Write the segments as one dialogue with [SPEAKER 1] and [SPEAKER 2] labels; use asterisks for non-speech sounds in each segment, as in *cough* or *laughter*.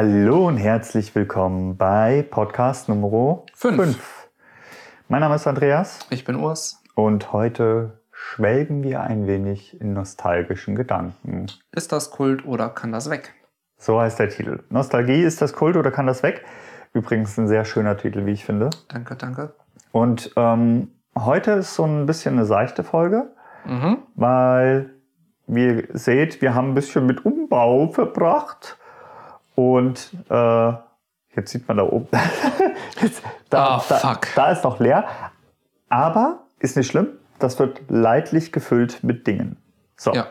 [SPEAKER 1] Hallo und herzlich willkommen bei Podcast Nummer
[SPEAKER 2] Fünf.
[SPEAKER 1] 5. Mein Name ist Andreas
[SPEAKER 2] Ich bin Urs.
[SPEAKER 1] und heute schwelgen wir ein wenig in nostalgischen Gedanken.
[SPEAKER 2] Ist das Kult oder kann das weg?
[SPEAKER 1] So heißt der Titel. Nostalgie ist das Kult oder kann das weg? Übrigens ein sehr schöner Titel, wie ich finde.
[SPEAKER 2] Danke, danke.
[SPEAKER 1] Und ähm, heute ist so ein bisschen eine seichte Folge,
[SPEAKER 2] Mhm.
[SPEAKER 1] weil, wie ihr seht, wir haben ein bisschen mit Umbau verbracht. Und äh, jetzt sieht man da oben. *laughs* jetzt, da,
[SPEAKER 2] Ah,
[SPEAKER 1] da,
[SPEAKER 2] fuck.
[SPEAKER 1] da ist noch leer. Aber ist nicht schlimm. Das wird leidlich gefüllt mit Dingen. So.
[SPEAKER 2] Ja.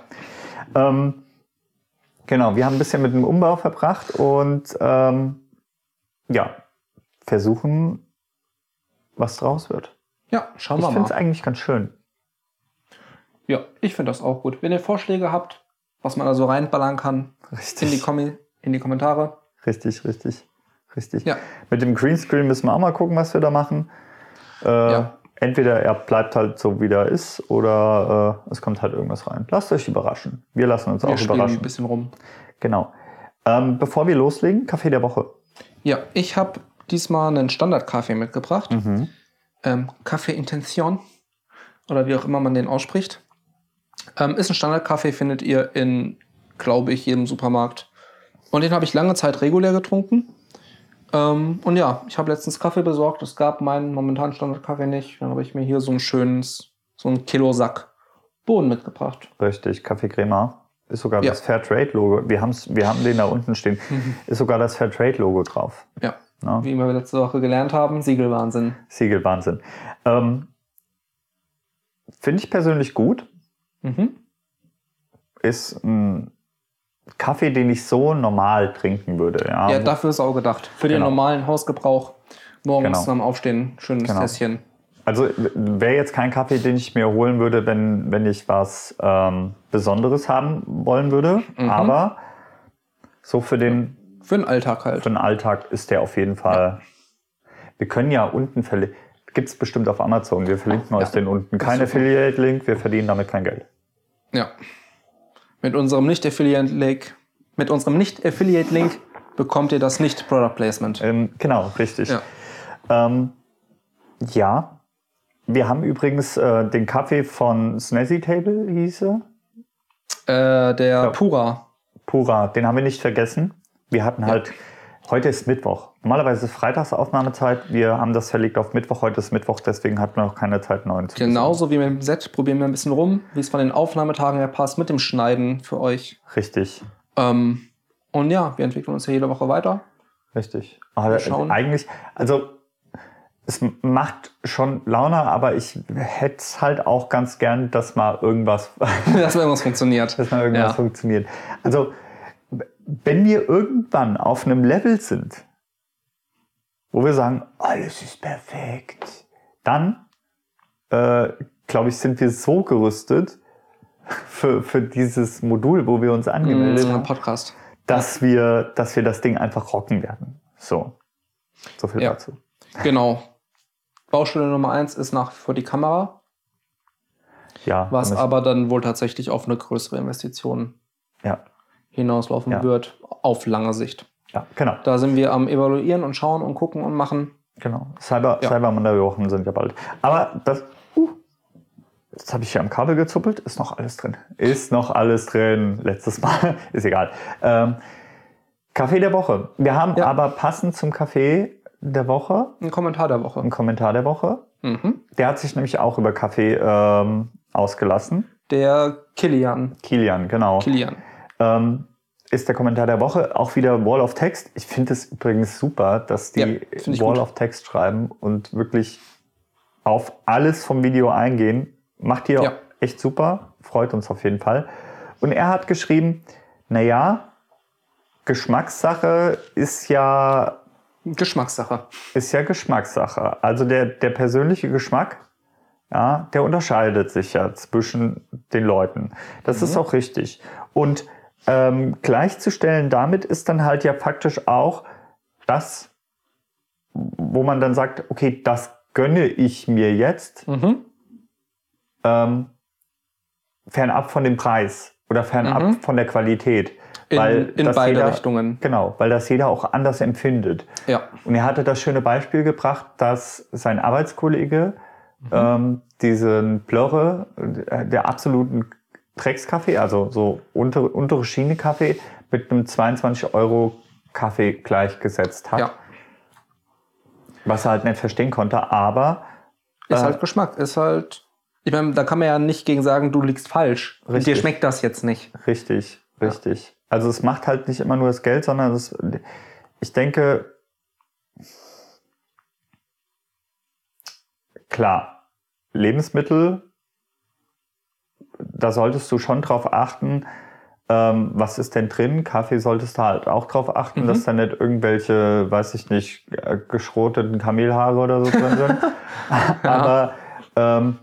[SPEAKER 1] Ähm, genau, wir haben ein bisschen mit dem Umbau verbracht und ähm, ja, versuchen, was draus wird.
[SPEAKER 2] Ja, schauen
[SPEAKER 1] Ich
[SPEAKER 2] wir
[SPEAKER 1] finde es
[SPEAKER 2] mal.
[SPEAKER 1] eigentlich ganz schön.
[SPEAKER 2] Ja, ich finde das auch gut. Wenn ihr Vorschläge habt, was man da so reinballern kann, in die, Kommi in die Kommentare.
[SPEAKER 1] Richtig, richtig, richtig.
[SPEAKER 2] Ja.
[SPEAKER 1] Mit dem Greenscreen müssen wir auch mal gucken, was wir da machen. Äh,
[SPEAKER 2] Ja.
[SPEAKER 1] Entweder er bleibt halt so, wie er ist, oder äh, es kommt halt irgendwas rein. Lasst euch überraschen. Wir lassen uns
[SPEAKER 2] Wir
[SPEAKER 1] auch überraschen.
[SPEAKER 2] ein bisschen rum.
[SPEAKER 1] Genau. Ähm, bevor wir loslegen, Kaffee der Woche.
[SPEAKER 2] Ja, ich habe diesmal einen Standard-Kaffee mitgebracht.
[SPEAKER 1] Mhm.
[SPEAKER 2] Ähm, Kaffee Intention oder wie auch immer man den ausspricht. Ähm, ist ein Standardkaffee, findet ihr in, glaube ich, jedem Supermarkt. Und den habe ich lange Zeit regulär getrunken. Ähm, und ja, ich habe letztens Kaffee besorgt. Es gab meinen momentanen Standardkaffee nicht. Dann habe ich mir hier so ein schönes, so ein Kilo-Sack Bohnen mitgebracht.
[SPEAKER 1] Richtig, Kaffee Crema. Ist sogar
[SPEAKER 2] Ja.
[SPEAKER 1] das Fairtrade-Logo. Wir, haben's- wir haben den da unten stehen. Ist sogar das Fairtrade-Logo drauf.
[SPEAKER 2] Ja,
[SPEAKER 1] Ja.
[SPEAKER 2] wie wir letzte Woche gelernt haben, Siegelwahnsinn.
[SPEAKER 1] Siegelwahnsinn. Ähm, Finde ich persönlich gut.
[SPEAKER 2] Mhm.
[SPEAKER 1] Ist ein Kaffee, den ich so normal trinken würde. Ja,
[SPEAKER 2] Ja, dafür ist auch gedacht. Für den
[SPEAKER 1] Genau.
[SPEAKER 2] normalen Hausgebrauch. Morgens
[SPEAKER 1] Genau.
[SPEAKER 2] dem Aufstehen, schönes
[SPEAKER 1] Genau.
[SPEAKER 2] Tässchen.
[SPEAKER 1] Also wäre jetzt kein Kaffee, den ich mir holen würde, wenn, wenn ich was ähm, Besonderes haben wollen würde.
[SPEAKER 2] Mhm.
[SPEAKER 1] Aber so für den,
[SPEAKER 2] Für den Alltag halt.
[SPEAKER 1] für den Alltag ist der auf jeden Fall. Wir können ja unten verlinken. Gibt es bestimmt auf Amazon. Wir verlinken euch den unten. Kein. Affiliate-Link, wir verdienen damit kein Geld.
[SPEAKER 2] Ja. Mit unserem Nicht-Affiliate-Link, mit unserem Nicht-Affiliate-Link bekommt ihr das Nicht-Product-Placement.
[SPEAKER 1] Ähm, genau, richtig.
[SPEAKER 2] Ja.
[SPEAKER 1] Ähm, ja. Wir haben übrigens äh, den Kaffee von Snazzy Table, hieße.
[SPEAKER 2] Äh, der Pura.
[SPEAKER 1] Pura, den haben wir nicht vergessen. Wir hatten halt, heute ist Mittwoch. Normalerweise ist Freitagsaufnahmezeit. Wir haben das verlegt auf Mittwoch. Heute ist Mittwoch, deswegen hatten wir noch keine Zeit, neuen zu
[SPEAKER 2] Genauso wie mit dem Set probieren wir ein bisschen rum, wie es von den Aufnahmetagen her passt, mit dem Schneiden für euch.
[SPEAKER 1] Richtig,
[SPEAKER 2] Ähm, und ja, wir entwickeln uns ja jede Woche weiter.
[SPEAKER 1] richtig. Aber
[SPEAKER 2] schauen.
[SPEAKER 1] eigentlich, also es macht schon Laune, aber ich hätte es halt auch ganz gern, dass mal irgendwas *laughs*
[SPEAKER 2] Dass irgendwas funktioniert.
[SPEAKER 1] dass mal irgendwas
[SPEAKER 2] Ja.
[SPEAKER 1] funktioniert. Also, wenn wir irgendwann auf einem Level sind, wo wir sagen, alles ist perfekt, dann, äh, glaube ich, sind wir so gerüstet für, für dieses Modul, wo wir uns angemeldet
[SPEAKER 2] Mhm,
[SPEAKER 1] haben,
[SPEAKER 2] Podcast.
[SPEAKER 1] dass wir, dass wir das Ding einfach rocken werden. So. So viel
[SPEAKER 2] Ja.
[SPEAKER 1] dazu.
[SPEAKER 2] Genau. Baustelle Nummer eins ist nach wie vor die Kamera,
[SPEAKER 1] Ja.
[SPEAKER 2] was aber dann wohl tatsächlich auf eine größere Investition
[SPEAKER 1] ja,
[SPEAKER 2] hinauslaufen
[SPEAKER 1] Ja.
[SPEAKER 2] wird, auf lange Sicht.
[SPEAKER 1] Ja, genau.
[SPEAKER 2] Da sind wir am Evaluieren und schauen und gucken und machen.
[SPEAKER 1] Genau. Cyber,
[SPEAKER 2] Ja.
[SPEAKER 1] Cyber Wochen sind ja bald. Aber das. Uh, jetzt habe ich hier am Kabel gezuppelt. Ist noch alles drin. Ist noch alles drin. Letztes Mal. *laughs* Ist egal. Ähm, Kaffee der Woche. Wir haben
[SPEAKER 2] Ja.
[SPEAKER 1] aber passend zum Kaffee der Woche
[SPEAKER 2] Ein Kommentar der Woche.
[SPEAKER 1] einen Kommentar der Woche.
[SPEAKER 2] Mhm.
[SPEAKER 1] Der hat sich nämlich auch über Kaffee ähm, ausgelassen.
[SPEAKER 2] Der Kilian.
[SPEAKER 1] Kilian, genau.
[SPEAKER 2] Kilian.
[SPEAKER 1] Ähm, ist der Kommentar der Woche auch wieder Wall of Text. Ich finde es übrigens super, dass die
[SPEAKER 2] Ja,
[SPEAKER 1] Wall
[SPEAKER 2] gut.
[SPEAKER 1] of Text schreiben und wirklich auf alles vom Video eingehen. Macht ihr
[SPEAKER 2] Ja.
[SPEAKER 1] echt super, freut uns auf jeden Fall. Und er hat geschrieben, naja, Geschmackssache ist ja,
[SPEAKER 2] Geschmackssache.
[SPEAKER 1] ist ja Geschmackssache. Also der, der persönliche Geschmack, ja, der unterscheidet sich ja zwischen den Leuten. Das ist auch richtig. Und ähm, gleichzustellen damit ist dann halt ja faktisch auch das, wo man dann sagt, okay, das gönne ich mir jetzt,
[SPEAKER 2] Mhm.
[SPEAKER 1] ähm, fernab von dem Preis oder fernab
[SPEAKER 2] Mhm.
[SPEAKER 1] von der Qualität.
[SPEAKER 2] In,
[SPEAKER 1] weil
[SPEAKER 2] in
[SPEAKER 1] das
[SPEAKER 2] beide
[SPEAKER 1] jeder,
[SPEAKER 2] Richtungen.
[SPEAKER 1] Genau, weil das jeder auch anders empfindet.
[SPEAKER 2] Ja.
[SPEAKER 1] Und er hatte das schöne Beispiel gebracht, dass sein Arbeitskollege ähm, diesen Plörre äh, der absoluten Dreckskaffee, also so untere, untere Schiene Kaffee, mit einem 22 Euro Kaffee gleichgesetzt hat.
[SPEAKER 2] Ja.
[SPEAKER 1] Was er halt nicht verstehen konnte, aber
[SPEAKER 2] Ist
[SPEAKER 1] Äh,
[SPEAKER 2] halt Geschmack. Ist halt. Ich meine, da kann man ja nicht gegen sagen, du liegst falsch.
[SPEAKER 1] Richtig.
[SPEAKER 2] Dir schmeckt das jetzt nicht.
[SPEAKER 1] Richtig, richtig. Also es macht halt nicht immer nur das Geld, sondern es, ich denke, klar, Lebensmittel, da solltest du schon drauf achten, ähm, was ist denn drin? Kaffee solltest du halt auch drauf achten,
[SPEAKER 2] Mhm.
[SPEAKER 1] dass da nicht irgendwelche, weiß ich nicht, äh, geschroteten Kamelhaare oder so drin sind. *laughs* *laughs* Aber ähm,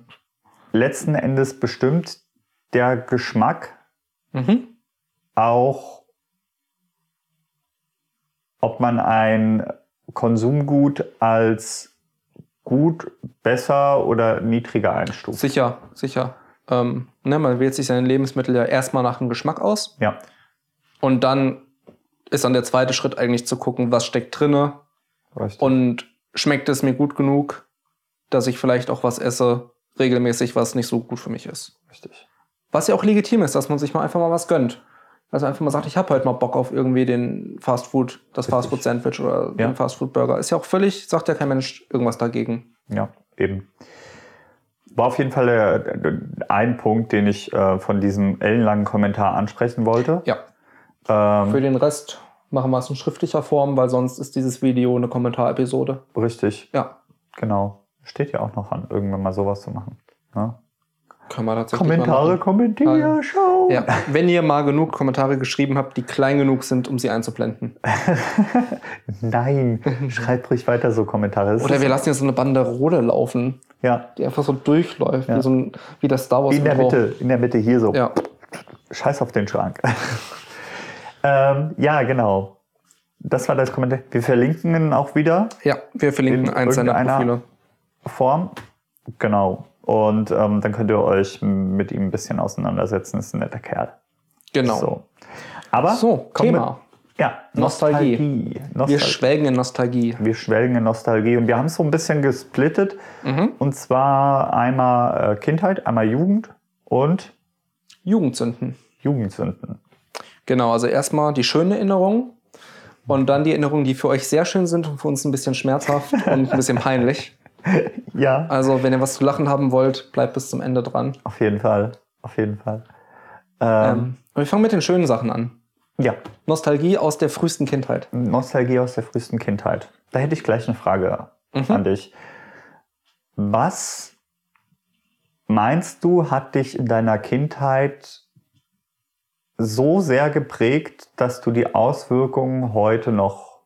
[SPEAKER 1] letzten Endes bestimmt der Geschmack
[SPEAKER 2] Mhm.
[SPEAKER 1] auch, ob man ein Konsumgut als gut, besser oder niedriger einstuft.
[SPEAKER 2] Sicher, sicher. Ähm, ne, man wählt sich seine Lebensmittel ja erstmal nach dem Geschmack aus.
[SPEAKER 1] Ja,
[SPEAKER 2] Und dann ist dann der zweite Schritt eigentlich zu gucken, was steckt drinne
[SPEAKER 1] richtig.
[SPEAKER 2] und schmeckt es mir gut genug, dass ich vielleicht auch was esse, regelmäßig, was nicht so gut für mich ist.
[SPEAKER 1] richtig.
[SPEAKER 2] Was ja auch legitim ist, dass man sich mal einfach mal was gönnt. Also einfach mal sagt, ich habe heute mal Bock auf irgendwie den Fastfood, das
[SPEAKER 1] Richtig.
[SPEAKER 2] Fastfood-Sandwich oder
[SPEAKER 1] Ja.
[SPEAKER 2] den Fastfood-Burger. Ist ja auch völlig, sagt ja kein Mensch irgendwas dagegen.
[SPEAKER 1] Ja, eben. War auf jeden Fall äh, ein Punkt, den ich äh, von diesem ellenlangen Kommentar ansprechen wollte.
[SPEAKER 2] Ja.
[SPEAKER 1] Ähm,
[SPEAKER 2] Für den Rest machen wir es in schriftlicher Form, weil sonst ist dieses Video eine Kommentarepisode.
[SPEAKER 1] richtig,
[SPEAKER 2] Ja,
[SPEAKER 1] genau. Steht ja auch noch an, irgendwann mal sowas zu machen. Ja?
[SPEAKER 2] Können wir tatsächlich
[SPEAKER 1] Kommentare,
[SPEAKER 2] machen.
[SPEAKER 1] kommentier, schau.
[SPEAKER 2] Ja, wenn ihr mal genug Kommentare geschrieben habt, die klein genug sind, um sie einzublenden. *laughs*
[SPEAKER 1] Nein, schreibt ruhig weiter so Kommentare. Das
[SPEAKER 2] Oder wir lassen jetzt so eine Banderole laufen,
[SPEAKER 1] ja,
[SPEAKER 2] die einfach so durchläuft,
[SPEAKER 1] Ja.
[SPEAKER 2] wie, so ein, wie das Star Wars
[SPEAKER 1] in der. Mitte, in der Mitte hier so.
[SPEAKER 2] Ja,
[SPEAKER 1] Scheiß auf den Schrank. *laughs* ähm, ja, genau. Das war das Kommentar. Wir verlinken ihn auch wieder.
[SPEAKER 2] ja, wir verlinken
[SPEAKER 1] In
[SPEAKER 2] eins seiner Profile.
[SPEAKER 1] Form. Genau. Und ähm, dann könnt ihr euch mit ihm ein bisschen auseinandersetzen. Ist ein netter Kerl.
[SPEAKER 2] Genau.
[SPEAKER 1] So. Aber
[SPEAKER 2] So, Thema.
[SPEAKER 1] Wir, ja,
[SPEAKER 2] Nostalgie.
[SPEAKER 1] Nostalgie.
[SPEAKER 2] Wir
[SPEAKER 1] Nostalgie.
[SPEAKER 2] schwelgen in Nostalgie.
[SPEAKER 1] Wir schwelgen in Nostalgie und wir haben es so ein bisschen gesplittet.
[SPEAKER 2] Mhm.
[SPEAKER 1] Und zwar einmal äh, Kindheit, einmal Jugend und
[SPEAKER 2] Jugendzünden.
[SPEAKER 1] Jugendsünden.
[SPEAKER 2] Genau, also erstmal die schönen Erinnerungen und dann die Erinnerungen, die für euch sehr schön sind und für uns ein bisschen schmerzhaft und ein bisschen peinlich. *laughs* *laughs*
[SPEAKER 1] Ja,
[SPEAKER 2] Also, wenn ihr was zu lachen haben wollt, bleibt bis zum Ende dran.
[SPEAKER 1] auf jeden Fall. Auf jeden Fall. Ähm,
[SPEAKER 2] Ähm, wir fangen mit den schönen Sachen an.
[SPEAKER 1] ja,
[SPEAKER 2] Nostalgie aus der frühesten Kindheit.
[SPEAKER 1] Nostalgie aus der frühesten Kindheit. Da hätte ich gleich eine Frage
[SPEAKER 2] Mhm.
[SPEAKER 1] an dich. Was meinst du, hat dich in deiner Kindheit so sehr geprägt, dass du die Auswirkungen heute noch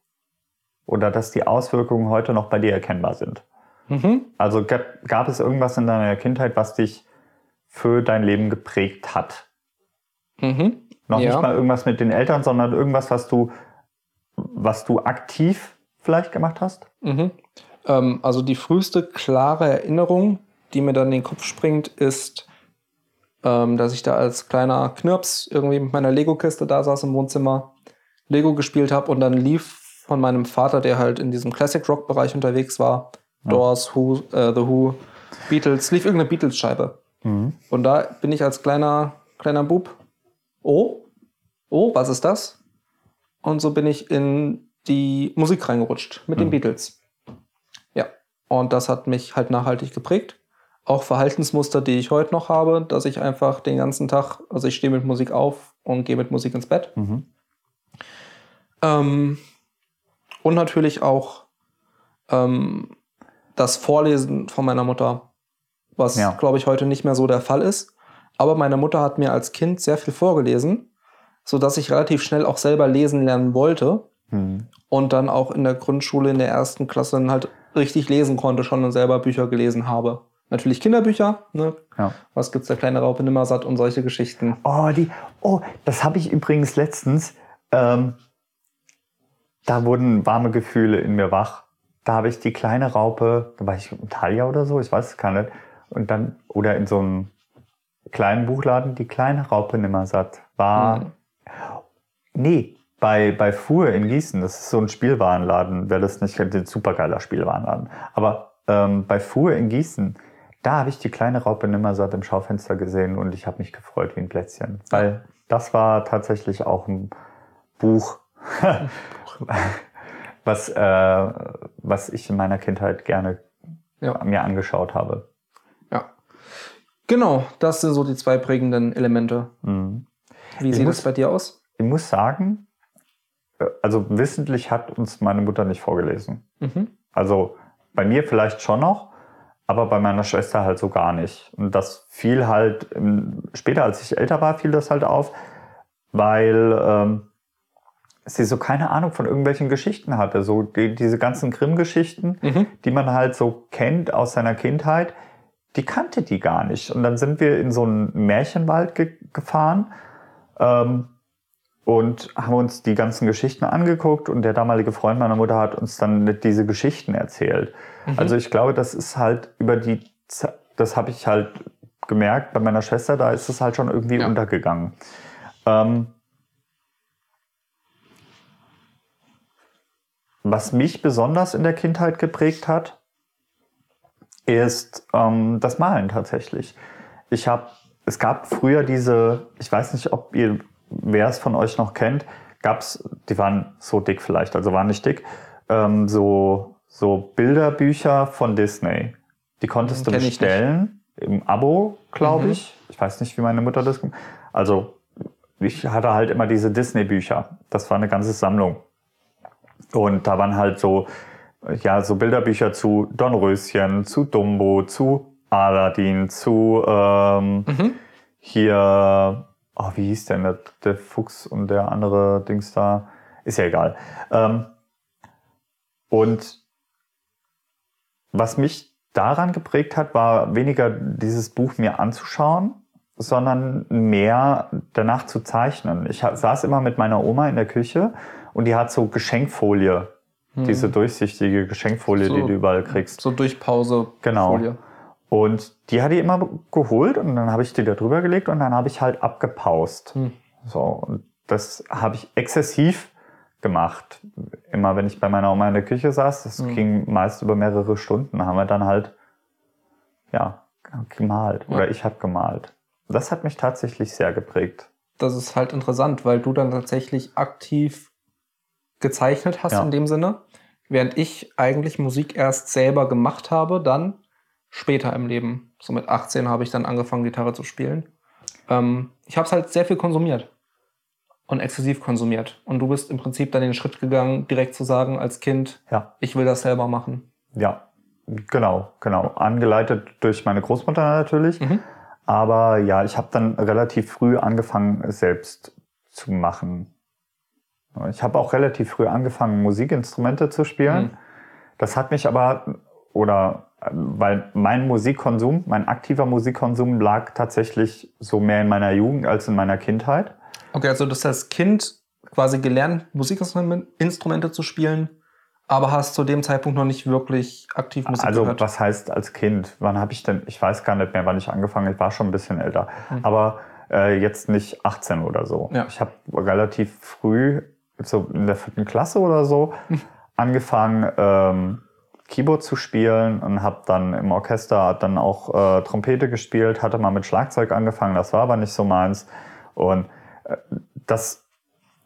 [SPEAKER 1] oder dass die Auswirkungen heute noch bei dir erkennbar sind?
[SPEAKER 2] Mhm.
[SPEAKER 1] Also gab, gab es irgendwas in deiner Kindheit, was dich für dein Leben geprägt hat?
[SPEAKER 2] Mhm.
[SPEAKER 1] Noch
[SPEAKER 2] Ja.
[SPEAKER 1] nicht mal irgendwas mit den Eltern, sondern irgendwas, was du, was du aktiv vielleicht gemacht hast?
[SPEAKER 2] Mhm. Ähm, also die früheste klare Erinnerung, die mir dann in den Kopf springt, ist, ähm, dass ich da als kleiner Knirps irgendwie mit meiner Lego-Kiste da saß im Wohnzimmer, Lego gespielt habe und dann lief von meinem Vater, der halt in diesem Classic-Rock-Bereich unterwegs war. Doors, Who, äh, The Who, Beatles, lief irgendeine Beatles-Scheibe.
[SPEAKER 1] Mhm.
[SPEAKER 2] Und da bin ich als kleiner, kleiner Bub, oh, oh, was ist das? Und so bin ich in die Musik reingerutscht mit den
[SPEAKER 1] Mhm.
[SPEAKER 2] Beatles. Ja, und das hat mich halt nachhaltig geprägt. Auch Verhaltensmuster, die ich heute noch habe, dass ich einfach den ganzen Tag, also ich stehe mit Musik auf und gehe mit Musik ins Bett.
[SPEAKER 1] Mhm.
[SPEAKER 2] Ähm, und natürlich auch ähm, das Vorlesen von meiner Mutter, was,
[SPEAKER 1] Ja.
[SPEAKER 2] glaube ich, heute nicht mehr so der Fall ist. Aber meine Mutter hat mir als Kind sehr viel vorgelesen, sodass ich relativ schnell auch selber lesen lernen wollte
[SPEAKER 1] Mhm.
[SPEAKER 2] und dann auch in der Grundschule in der ersten Klasse dann halt richtig lesen konnte schon und selber Bücher gelesen habe. Natürlich Kinderbücher, ne?
[SPEAKER 1] Ja.
[SPEAKER 2] Was gibt's der kleine Raupe Nimmersatt und solche Geschichten.
[SPEAKER 1] Oh, die, oh, das habe ich übrigens letztens. Ähm, da wurden warme Gefühle in mir wach. Da habe ich die kleine Raupe, da war ich in Talia oder so, ich weiß es gar nicht. Und dann, oder in so einem kleinen Buchladen, die kleine Raupe Nimmersatt war.
[SPEAKER 2] Mhm.
[SPEAKER 1] Nee, bei, bei Fuhr in Gießen, das ist so ein Spielwarenladen, wer das nicht kennt, ein supergeiler Spielwarenladen. Aber ähm, bei Fuhr in Gießen, da habe ich die kleine Raupe Nimmersatt im Schaufenster gesehen und ich habe mich gefreut wie ein Plätzchen. Weil das war tatsächlich auch ein Buch, *laughs* *laughs* was, äh, was ich in meiner Kindheit gerne
[SPEAKER 2] Ja.
[SPEAKER 1] mir angeschaut habe.
[SPEAKER 2] Ja. Genau, das sind so die zwei prägenden Elemente.
[SPEAKER 1] Mhm.
[SPEAKER 2] Wie
[SPEAKER 1] Ich
[SPEAKER 2] sieht es bei dir aus?
[SPEAKER 1] Ich muss sagen, äh, also wissentlich hat uns meine Mutter nicht vorgelesen.
[SPEAKER 2] Mhm.
[SPEAKER 1] Also bei mir vielleicht schon noch, aber bei meiner Schwester halt so gar nicht. Und das fiel halt, später als ich älter war, fiel das halt auf, weil ähm, sie so keine Ahnung von irgendwelchen Geschichten hatte. So die, diese ganzen Grimm-Geschichten,
[SPEAKER 2] Mhm.
[SPEAKER 1] die man halt so kennt aus seiner Kindheit, die kannte die gar nicht. Und dann sind wir in so einen Märchenwald ge gefahren ähm, und haben uns die ganzen Geschichten angeguckt und der damalige Freund meiner Mutter hat uns dann diese Geschichten erzählt. Also ich glaube, das ist halt über die, Ze- das habe ich halt gemerkt bei meiner Schwester, da ist es halt schon irgendwie
[SPEAKER 2] Ja.
[SPEAKER 1] untergegangen. Ähm, was mich besonders in der Kindheit geprägt hat, ist ähm, das Malen tatsächlich. Ich habe, es gab früher diese, ich weiß nicht, ob ihr, wer es von euch noch kennt, gab's, die waren so dick vielleicht, also waren nicht dick, ähm, so, so Bilderbücher von Disney. Die konntest du
[SPEAKER 2] ich nicht.
[SPEAKER 1] bestellen im Abo, glaube
[SPEAKER 2] Mhm.
[SPEAKER 1] ich. Ich weiß nicht, wie meine Mutter das. Also ich hatte halt immer diese Disney-Bücher. Das war eine ganze Sammlung. Und da waren halt so, ja, so Bilderbücher zu Dornröschen, zu Dumbo, zu Aladdin, zu ähm,
[SPEAKER 2] Mhm.
[SPEAKER 1] hier, oh, wie hieß denn der, der Fuchs und der andere Dings da? Ist ja egal. Ähm, und was mich daran geprägt hat, war weniger dieses Buch mir anzuschauen, sondern mehr danach zu zeichnen. Ich saß immer mit meiner Oma in der Küche und die hat so Geschenkfolie, diese durchsichtige Geschenkfolie,
[SPEAKER 2] So.
[SPEAKER 1] die du überall kriegst.
[SPEAKER 2] So durch Pause.
[SPEAKER 1] Genau.
[SPEAKER 2] Folie.
[SPEAKER 1] Und die hat die immer geholt und dann habe ich die da drüber gelegt und dann habe ich halt abgepaust.
[SPEAKER 2] Hm.
[SPEAKER 1] So, und das habe ich exzessiv gemacht. Immer wenn ich bei meiner Oma in der Küche saß, das
[SPEAKER 2] Mhm.
[SPEAKER 1] ging meist über mehrere Stunden, haben wir dann halt, ja, gemalt.
[SPEAKER 2] Ja.
[SPEAKER 1] Oder ich habe gemalt. Das hat mich tatsächlich sehr geprägt.
[SPEAKER 2] Das ist halt interessant, weil du dann tatsächlich aktiv gezeichnet hast
[SPEAKER 1] Ja.
[SPEAKER 2] in dem Sinne, während ich eigentlich Musik erst selber gemacht habe, dann später im Leben. So mit 18 habe ich dann angefangen, Gitarre zu spielen. Ähm, ich habe es halt sehr viel konsumiert und exzessiv konsumiert. Und du bist im Prinzip dann den Schritt gegangen, direkt zu sagen als Kind,
[SPEAKER 1] Ja,
[SPEAKER 2] ich will das selber machen.
[SPEAKER 1] ja, genau, genau. Angeleitet durch meine Großmutter natürlich.
[SPEAKER 2] Mhm.
[SPEAKER 1] Aber ja, ich habe dann relativ früh angefangen, es selbst zu machen. Ich habe auch relativ früh angefangen, Musikinstrumente zu spielen.
[SPEAKER 2] Mhm.
[SPEAKER 1] Das hat mich aber, oder weil mein Musikkonsum, mein aktiver Musikkonsum lag tatsächlich so mehr in meiner Jugend als in meiner Kindheit.
[SPEAKER 2] Okay, also hast als Kind quasi gelernt, Musikinstrumente zu spielen, aber hast zu dem Zeitpunkt noch nicht wirklich aktiv Musik
[SPEAKER 1] also
[SPEAKER 2] gehört.
[SPEAKER 1] was heißt als Kind? Wann habe ich denn, ich weiß gar nicht mehr, wann ich angefangen habe. Ich war schon ein bisschen älter.
[SPEAKER 2] Mhm.
[SPEAKER 1] Aber äh, jetzt nicht 18 oder so.
[SPEAKER 2] Ja.
[SPEAKER 1] Ich habe relativ früh, so in der vierten Klasse oder so, *laughs* angefangen, ähm, Keyboard zu spielen und habe dann im Orchester dann auch äh, Trompete gespielt, hatte mal mit Schlagzeug angefangen, das war aber nicht so meins. Und äh, das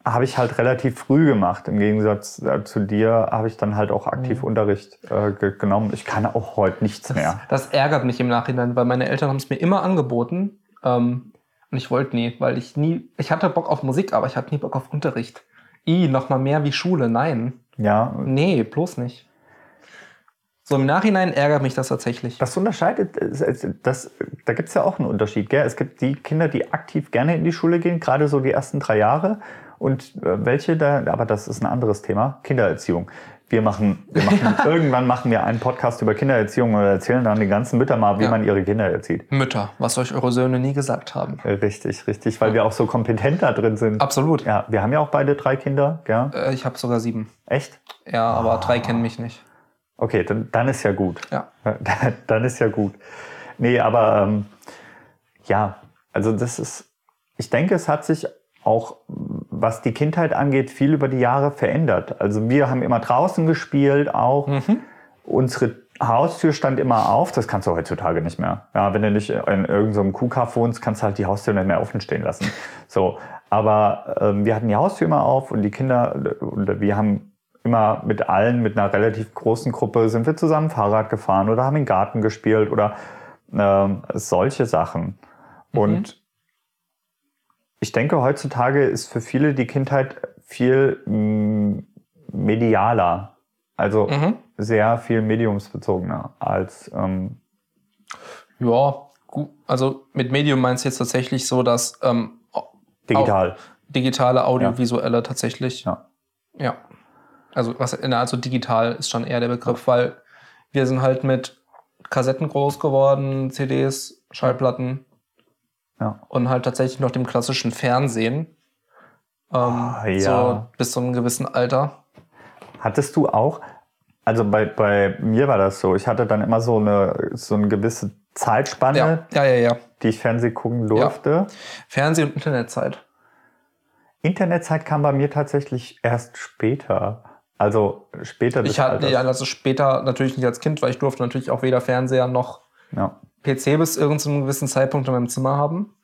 [SPEAKER 1] habe ich halt relativ früh gemacht. Im Gegensatz äh, zu dir habe ich dann halt auch aktiv Unterricht äh, ge genommen. Ich kann auch heute nichts mehr.
[SPEAKER 2] Das ärgert mich im Nachhinein, weil meine Eltern haben es mir immer angeboten. Ähm, und ich wollte nie, weil ich nie, ich hatte Bock auf Musik, aber ich hatte nie Bock auf Unterricht. I, noch mal mehr wie Schule, nein.
[SPEAKER 1] Ja,
[SPEAKER 2] Nee, bloß nicht. So im Nachhinein ärgert mich das tatsächlich.
[SPEAKER 1] Das unterscheidet, das, das, da gibt es ja auch einen Unterschied. Gell? Es gibt die Kinder, die aktiv gerne in die Schule gehen, gerade so die ersten drei Jahre. Und äh, welche da, aber das ist ein anderes Thema, Kindererziehung. Wir machen, wir machen *laughs* irgendwann machen wir einen Podcast über Kindererziehung und erzählen dann den ganzen Müttern mal, wie
[SPEAKER 2] Ja.
[SPEAKER 1] man ihre Kinder erzieht.
[SPEAKER 2] Mütter, was euch eure Söhne nie gesagt haben.
[SPEAKER 1] Äh, Richtig, richtig, weil wir auch so kompetent da drin sind.
[SPEAKER 2] Absolut.
[SPEAKER 1] Ja, wir haben ja auch beide drei Kinder, gell?
[SPEAKER 2] Äh, ich habe sogar sieben.
[SPEAKER 1] Echt?
[SPEAKER 2] Ja, aber drei kennen mich nicht.
[SPEAKER 1] Okay, dann, dann ist ja gut.
[SPEAKER 2] Ja. *laughs*
[SPEAKER 1] Dann ist ja gut. Nee, aber ähm, ja, also das ist, ich denke, es hat sich auch was die Kindheit angeht, viel über die Jahre verändert. Also wir haben immer draußen gespielt auch. Unsere Haustür stand immer auf. Das kannst du heutzutage nicht mehr. Ja, wenn du nicht in irgendeinem Kuhkaff wohnst, kannst du halt die Haustür nicht mehr offen stehen lassen. *laughs* So. Aber ähm, wir hatten die Haustür immer auf und die Kinder, wir haben immer mit allen, mit einer relativ großen Gruppe, sind wir zusammen Fahrrad gefahren oder haben im Garten gespielt oder ähm, solche Sachen. Und ich denke, heutzutage ist für viele die Kindheit viel mm, medialer, also
[SPEAKER 2] Mhm.
[SPEAKER 1] sehr viel mediumsbezogener als ähm,
[SPEAKER 2] Ja, gut. Also mit Medium meinst du jetzt tatsächlich so, dass ähm,
[SPEAKER 1] digital.
[SPEAKER 2] digitale, audiovisuelle tatsächlich.
[SPEAKER 1] Ja.
[SPEAKER 2] Ja. Also, was, also digital ist schon eher der Begriff, weil wir sind halt mit Kassetten groß geworden, CDs, Schallplatten
[SPEAKER 1] Ja.
[SPEAKER 2] und halt tatsächlich noch dem klassischen Fernsehen. Ähm,
[SPEAKER 1] Ah, ja.
[SPEAKER 2] So bis zu einem gewissen Alter.
[SPEAKER 1] Hattest du auch, also bei, bei mir war das so, ich hatte dann immer so eine, so eine gewisse Zeitspanne,
[SPEAKER 2] Ja, ja,
[SPEAKER 1] die ich Fernsehen gucken durfte.
[SPEAKER 2] Fernseh- und Internetzeit.
[SPEAKER 1] Internetzeit kam bei mir tatsächlich erst später. Also später
[SPEAKER 2] Ich hatte, ja, also später natürlich nicht als Kind, weil ich durfte natürlich auch weder Fernseher noch
[SPEAKER 1] Ja.
[SPEAKER 2] PC bis irgendeinem gewissen Zeitpunkt in meinem Zimmer haben.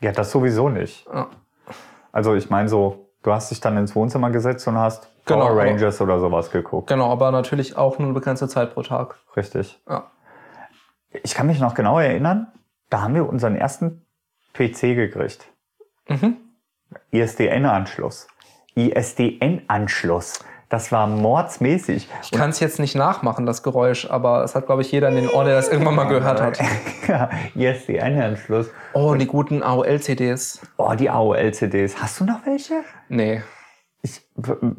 [SPEAKER 1] ja, das sowieso nicht.
[SPEAKER 2] Ja.
[SPEAKER 1] Also ich meine so, du hast dich dann ins Wohnzimmer gesetzt und hast
[SPEAKER 2] Genau,
[SPEAKER 1] Power
[SPEAKER 2] aber-
[SPEAKER 1] Rangers oder sowas geguckt.
[SPEAKER 2] Genau, aber natürlich auch nur eine begrenzte Zeit pro Tag.
[SPEAKER 1] Richtig.
[SPEAKER 2] Ja.
[SPEAKER 1] Ich kann mich noch genau erinnern, da haben wir unseren ersten PC gekriegt.
[SPEAKER 2] Mhm.
[SPEAKER 1] ISDN-Anschluss. ISDN-Anschluss. Das war mordsmäßig.
[SPEAKER 2] Ich kann es jetzt nicht nachmachen, das Geräusch, aber es hat, glaube ich, jeder in den Ohren, der das irgendwann mal gehört hat.
[SPEAKER 1] ja, ISDN-Anschluss.
[SPEAKER 2] Oh, die guten AOL-CDs.
[SPEAKER 1] Oh, die AOL-CDs. Hast du noch welche?
[SPEAKER 2] Nee.
[SPEAKER 1] Ich,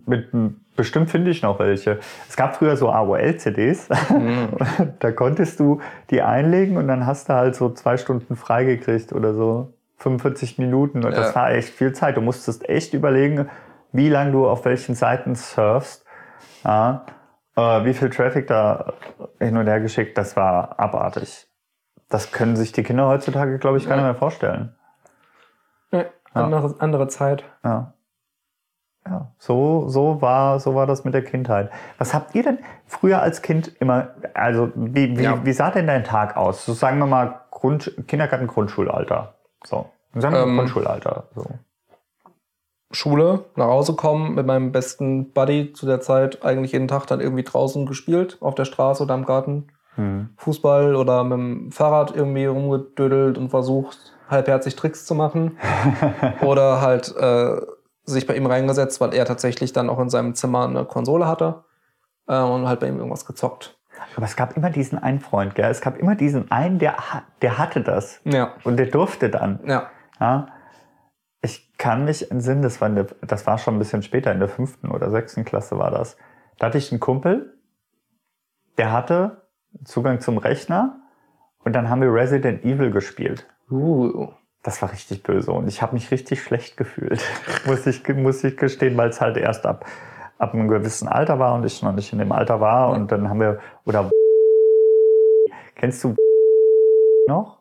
[SPEAKER 1] mit, bestimmt finde ich noch welche. Es gab früher so AOL-CDs.
[SPEAKER 2] Mhm. *laughs*
[SPEAKER 1] da konntest du die einlegen und dann hast du halt so zwei Stunden freigekriegt oder so 45 Minuten. Und das
[SPEAKER 2] Ja.
[SPEAKER 1] war echt viel Zeit. Du musstest echt überlegen, wie lange du auf welchen Seiten surfst. Ja, äh, wie viel Traffic da hin und her geschickt. Das war abartig. Das können sich die Kinder heutzutage, glaube ich, gar nicht mehr vorstellen.
[SPEAKER 2] Nee, andere, andere Zeit.
[SPEAKER 1] Ja. Ja, so, so, war, so war das mit der Kindheit. Was habt ihr denn früher als Kind immer, also wie, wie,
[SPEAKER 2] Ja.
[SPEAKER 1] wie sah denn dein Tag aus? So sagen wir mal Grund, Kindergarten, Grundschulalter. So. Sagen wir
[SPEAKER 2] Ähm,
[SPEAKER 1] Grundschulalter. So.
[SPEAKER 2] Schule, nach Hause kommen, mit meinem besten Buddy zu der Zeit eigentlich jeden Tag dann irgendwie draußen gespielt, auf der Straße oder im Garten.
[SPEAKER 1] Hm.
[SPEAKER 2] Fußball oder mit dem Fahrrad irgendwie rumgedödelt und versucht, halbherzig Tricks zu machen. *laughs* oder halt äh, sich bei ihm reingesetzt, weil er tatsächlich dann auch in seinem Zimmer eine Konsole hatte äh, und halt bei ihm irgendwas gezockt.
[SPEAKER 1] Aber es gab immer diesen einen Freund, gell? Es gab immer diesen einen, der, der hatte das.
[SPEAKER 2] Ja,
[SPEAKER 1] Und der durfte dann.
[SPEAKER 2] ja.
[SPEAKER 1] Ja. Kann mich entsinnen, das war, der, das war schon ein bisschen später, in der fünften oder sechsten Klasse war das. Da hatte ich einen Kumpel, der hatte Zugang zum Rechner und dann haben wir Resident Evil gespielt.
[SPEAKER 2] Uh.
[SPEAKER 1] Das war richtig böse und ich habe mich richtig schlecht gefühlt, *laughs* muss, ich, muss ich gestehen, weil es halt erst ab, ab einem gewissen Alter war und ich noch nicht in dem Alter war. Und dann haben wir, oder kennst du noch?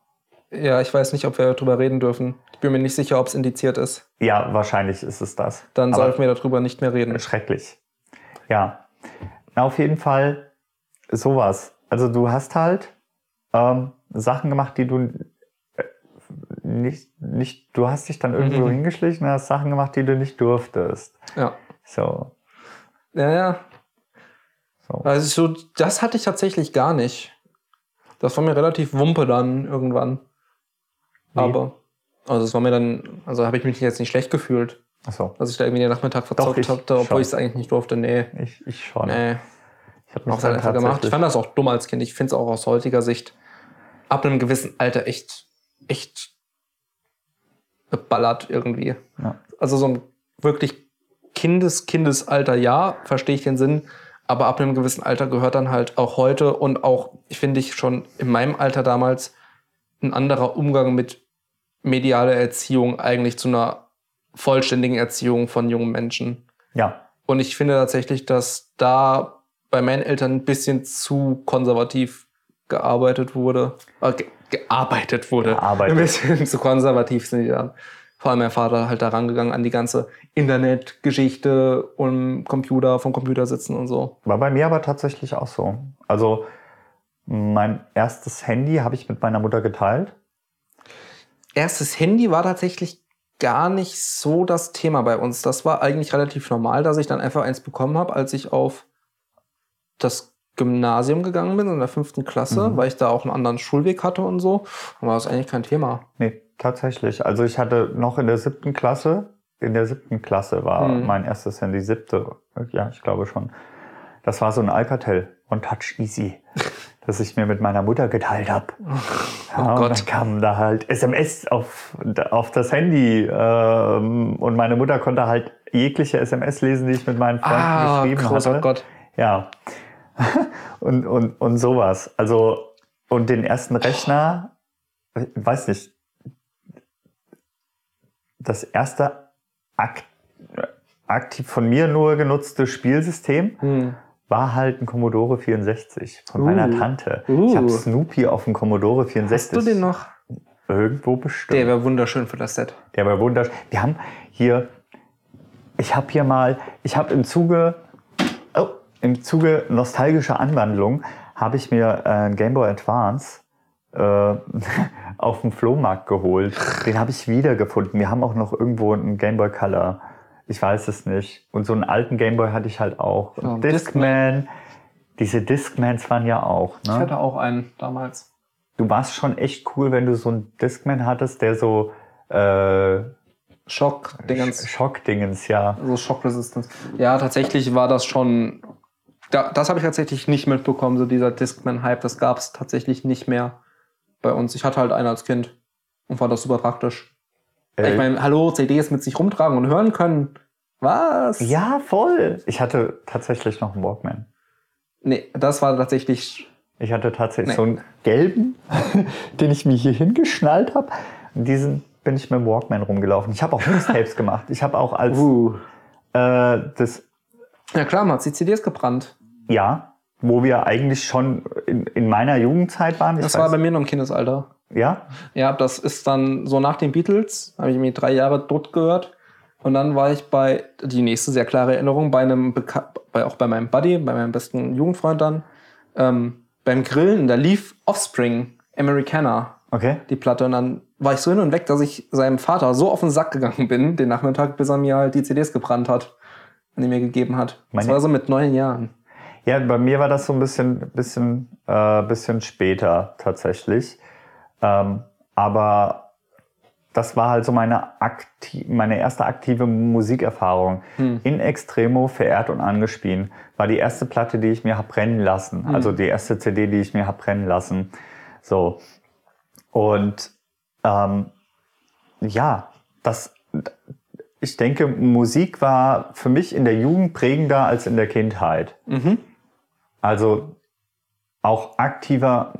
[SPEAKER 2] Ja, ich weiß nicht, ob wir darüber reden dürfen. Ich bin mir nicht sicher, ob es indiziert ist.
[SPEAKER 1] Ja, wahrscheinlich ist es das.
[SPEAKER 2] Dann
[SPEAKER 1] Aber-
[SPEAKER 2] sollten wir darüber nicht mehr reden.
[SPEAKER 1] Schrecklich. Ja. Na, auf jeden Fall sowas. Also du hast halt ähm, Sachen gemacht, die du äh, nicht, nicht, du hast dich dann irgendwo
[SPEAKER 2] Mhm.
[SPEAKER 1] hingeschlichen und hast Sachen gemacht, die du nicht durftest.
[SPEAKER 2] Ja.
[SPEAKER 1] So.
[SPEAKER 2] Ja, ja.
[SPEAKER 1] so.
[SPEAKER 2] Also so, das hatte ich tatsächlich gar nicht. Das war mir relativ wumpe dann irgendwann. Aber, also es war mir dann, also habe ich mich jetzt nicht schlecht gefühlt,
[SPEAKER 1] Achso,
[SPEAKER 2] dass ich da irgendwie den Nachmittag verzockt hatte, obwohl ich es eigentlich nicht durfte. Nee,
[SPEAKER 1] ich, ich schon.
[SPEAKER 2] nee.
[SPEAKER 1] Ich habe mich
[SPEAKER 2] einfach gemacht. Ich fand das auch dumm als Kind. Ich finde es auch aus heutiger Sicht ab einem gewissen Alter echt, echt geballert irgendwie.
[SPEAKER 1] Ja.
[SPEAKER 2] Also so ein wirklich Kindes, Kindesalter, ja, verstehe ich den Sinn. Aber ab einem gewissen Alter gehört dann halt auch heute und auch, ich finde ich schon in meinem Alter damals, ein anderer Umgang mit medialer Erziehung eigentlich zu einer vollständigen Erziehung von jungen Menschen.
[SPEAKER 1] Ja,
[SPEAKER 2] Und ich finde tatsächlich, dass da bei meinen Eltern ein bisschen zu konservativ gearbeitet wurde. Äh, ge gearbeitet wurde.
[SPEAKER 1] Gearbeitet.
[SPEAKER 2] Ein bisschen *laughs* zu konservativ sind die dann. vor allem mein Vater halt da rangegangen an die ganze Internetgeschichte und Computer, vom Computer sitzen und so.
[SPEAKER 1] War bei mir aber tatsächlich auch so. Also mein erstes Handy habe ich mit meiner Mutter geteilt.
[SPEAKER 2] Erstes Handy war tatsächlich gar nicht so das Thema bei uns. Das war eigentlich relativ normal, dass ich dann einfach eins bekommen habe, als ich auf das Gymnasium gegangen bin, in der fünften Klasse,
[SPEAKER 1] Mhm.
[SPEAKER 2] weil ich da auch einen anderen Schulweg hatte und so. Dann war das eigentlich kein Thema.
[SPEAKER 1] Nee, tatsächlich. Also ich hatte noch in der siebten Klasse, in der siebten Klasse war
[SPEAKER 2] Hm.
[SPEAKER 1] mein erstes Handy, siebte, ja, ich glaube schon. Das war so ein Alcatel, One Touch Easy, *laughs* das ich mir mit meiner Mutter geteilt habe. *laughs* Ja,
[SPEAKER 2] Oh
[SPEAKER 1] und
[SPEAKER 2] Gott.
[SPEAKER 1] dann kamen da halt SMS auf, auf das Handy ähm, und meine Mutter konnte halt jegliche SMS lesen, die ich mit meinen Freunden
[SPEAKER 2] Ah,
[SPEAKER 1] geschrieben
[SPEAKER 2] großer
[SPEAKER 1] hatte.
[SPEAKER 2] Gott.
[SPEAKER 1] Ja. *laughs* und, und, und sowas. Also, und den ersten Rechner, ich weiß nicht, das erste ak aktiv von mir nur genutzte Spielsystem
[SPEAKER 2] Hm.
[SPEAKER 1] War halt ein Commodore 64 von
[SPEAKER 2] Uh.
[SPEAKER 1] meiner Tante.
[SPEAKER 2] Uh.
[SPEAKER 1] Ich habe Snoopy auf dem Commodore
[SPEAKER 2] Hast
[SPEAKER 1] 64.
[SPEAKER 2] du den noch?
[SPEAKER 1] Irgendwo bestimmt.
[SPEAKER 2] Der wäre wunderschön für das Set.
[SPEAKER 1] Der war wunderschön. Wir haben hier, ich habe hier mal, ich habe im Zuge, oh, im Zuge nostalgischer Anwandlung habe ich mir äh, einen Game Boy Advance äh, *laughs* auf dem Flohmarkt geholt. Den habe ich wiedergefunden. Wir haben auch noch irgendwo einen Game Boy Color. Ich weiß es nicht. Und so einen alten Game Boy hatte ich halt auch.
[SPEAKER 2] Ja,
[SPEAKER 1] Und Discman. Diese Discmans waren ja auch.
[SPEAKER 2] Ich
[SPEAKER 1] Ne?
[SPEAKER 2] hatte auch einen damals.
[SPEAKER 1] Du warst schon echt cool, wenn du so einen Discman hattest, der so äh,
[SPEAKER 2] Schock, Dingens.
[SPEAKER 1] Schockdingens, ja.
[SPEAKER 2] So Shock Resistance. Ja, tatsächlich war das schon. Da, das habe ich tatsächlich nicht mitbekommen, so dieser Discman-Hype. Das gab es tatsächlich nicht mehr bei uns. Ich hatte halt einen als Kind und fand das super praktisch.
[SPEAKER 1] Äh,
[SPEAKER 2] Ich meine, hallo, CDs mit sich rumtragen und hören können. Was?
[SPEAKER 1] ja, voll. Ich hatte tatsächlich noch einen Walkman.
[SPEAKER 2] Nee, das war tatsächlich.
[SPEAKER 1] Ich hatte tatsächlich
[SPEAKER 2] Nee.
[SPEAKER 1] so einen gelben, *laughs* den ich mir hier hingeschnallt habe. Und diesen bin ich mit dem Walkman rumgelaufen. Ich habe auch Mixtapes gemacht. Ich habe auch als
[SPEAKER 2] Uh.
[SPEAKER 1] äh, das
[SPEAKER 2] Ja klar, man hat die CDs gebrannt.
[SPEAKER 1] ja, wo wir eigentlich schon in, in meiner Jugendzeit waren.
[SPEAKER 2] Das war bei mir noch im Kindesalter.
[SPEAKER 1] Ja,
[SPEAKER 2] Ja, das ist dann so nach den Beatles, habe ich mir drei Jahre dort gehört. Und dann war ich bei, die nächste sehr klare Erinnerung, bei einem, Beka bei, auch bei meinem Buddy, bei meinem besten Jugendfreund dann, ähm, beim Grillen, da lief Offspring, Americana,
[SPEAKER 1] okay.
[SPEAKER 2] die Platte. Und dann war ich so hin und weg, dass ich seinem Vater so auf den Sack gegangen bin, den Nachmittag, bis er mir halt die CDs gebrannt hat und die mir gegeben hat. Das
[SPEAKER 1] Meine-
[SPEAKER 2] war so mit neun Jahren.
[SPEAKER 1] Ja, bei mir war das so ein bisschen, bisschen, äh, bisschen später tatsächlich. Ähm, aber das war halt so meine, akti meine erste aktive Musikerfahrung.
[SPEAKER 2] Hm.
[SPEAKER 1] In Extremo, verehrt und angespien, war die erste Platte, die ich mir hab brennen lassen.
[SPEAKER 2] Hm.
[SPEAKER 1] Also die erste CD, die ich mir hab brennen lassen. So. Und ähm, ja, das, ich denke, Musik war für mich in der Jugend prägender als in der Kindheit.
[SPEAKER 2] Mhm.
[SPEAKER 1] Also auch aktiver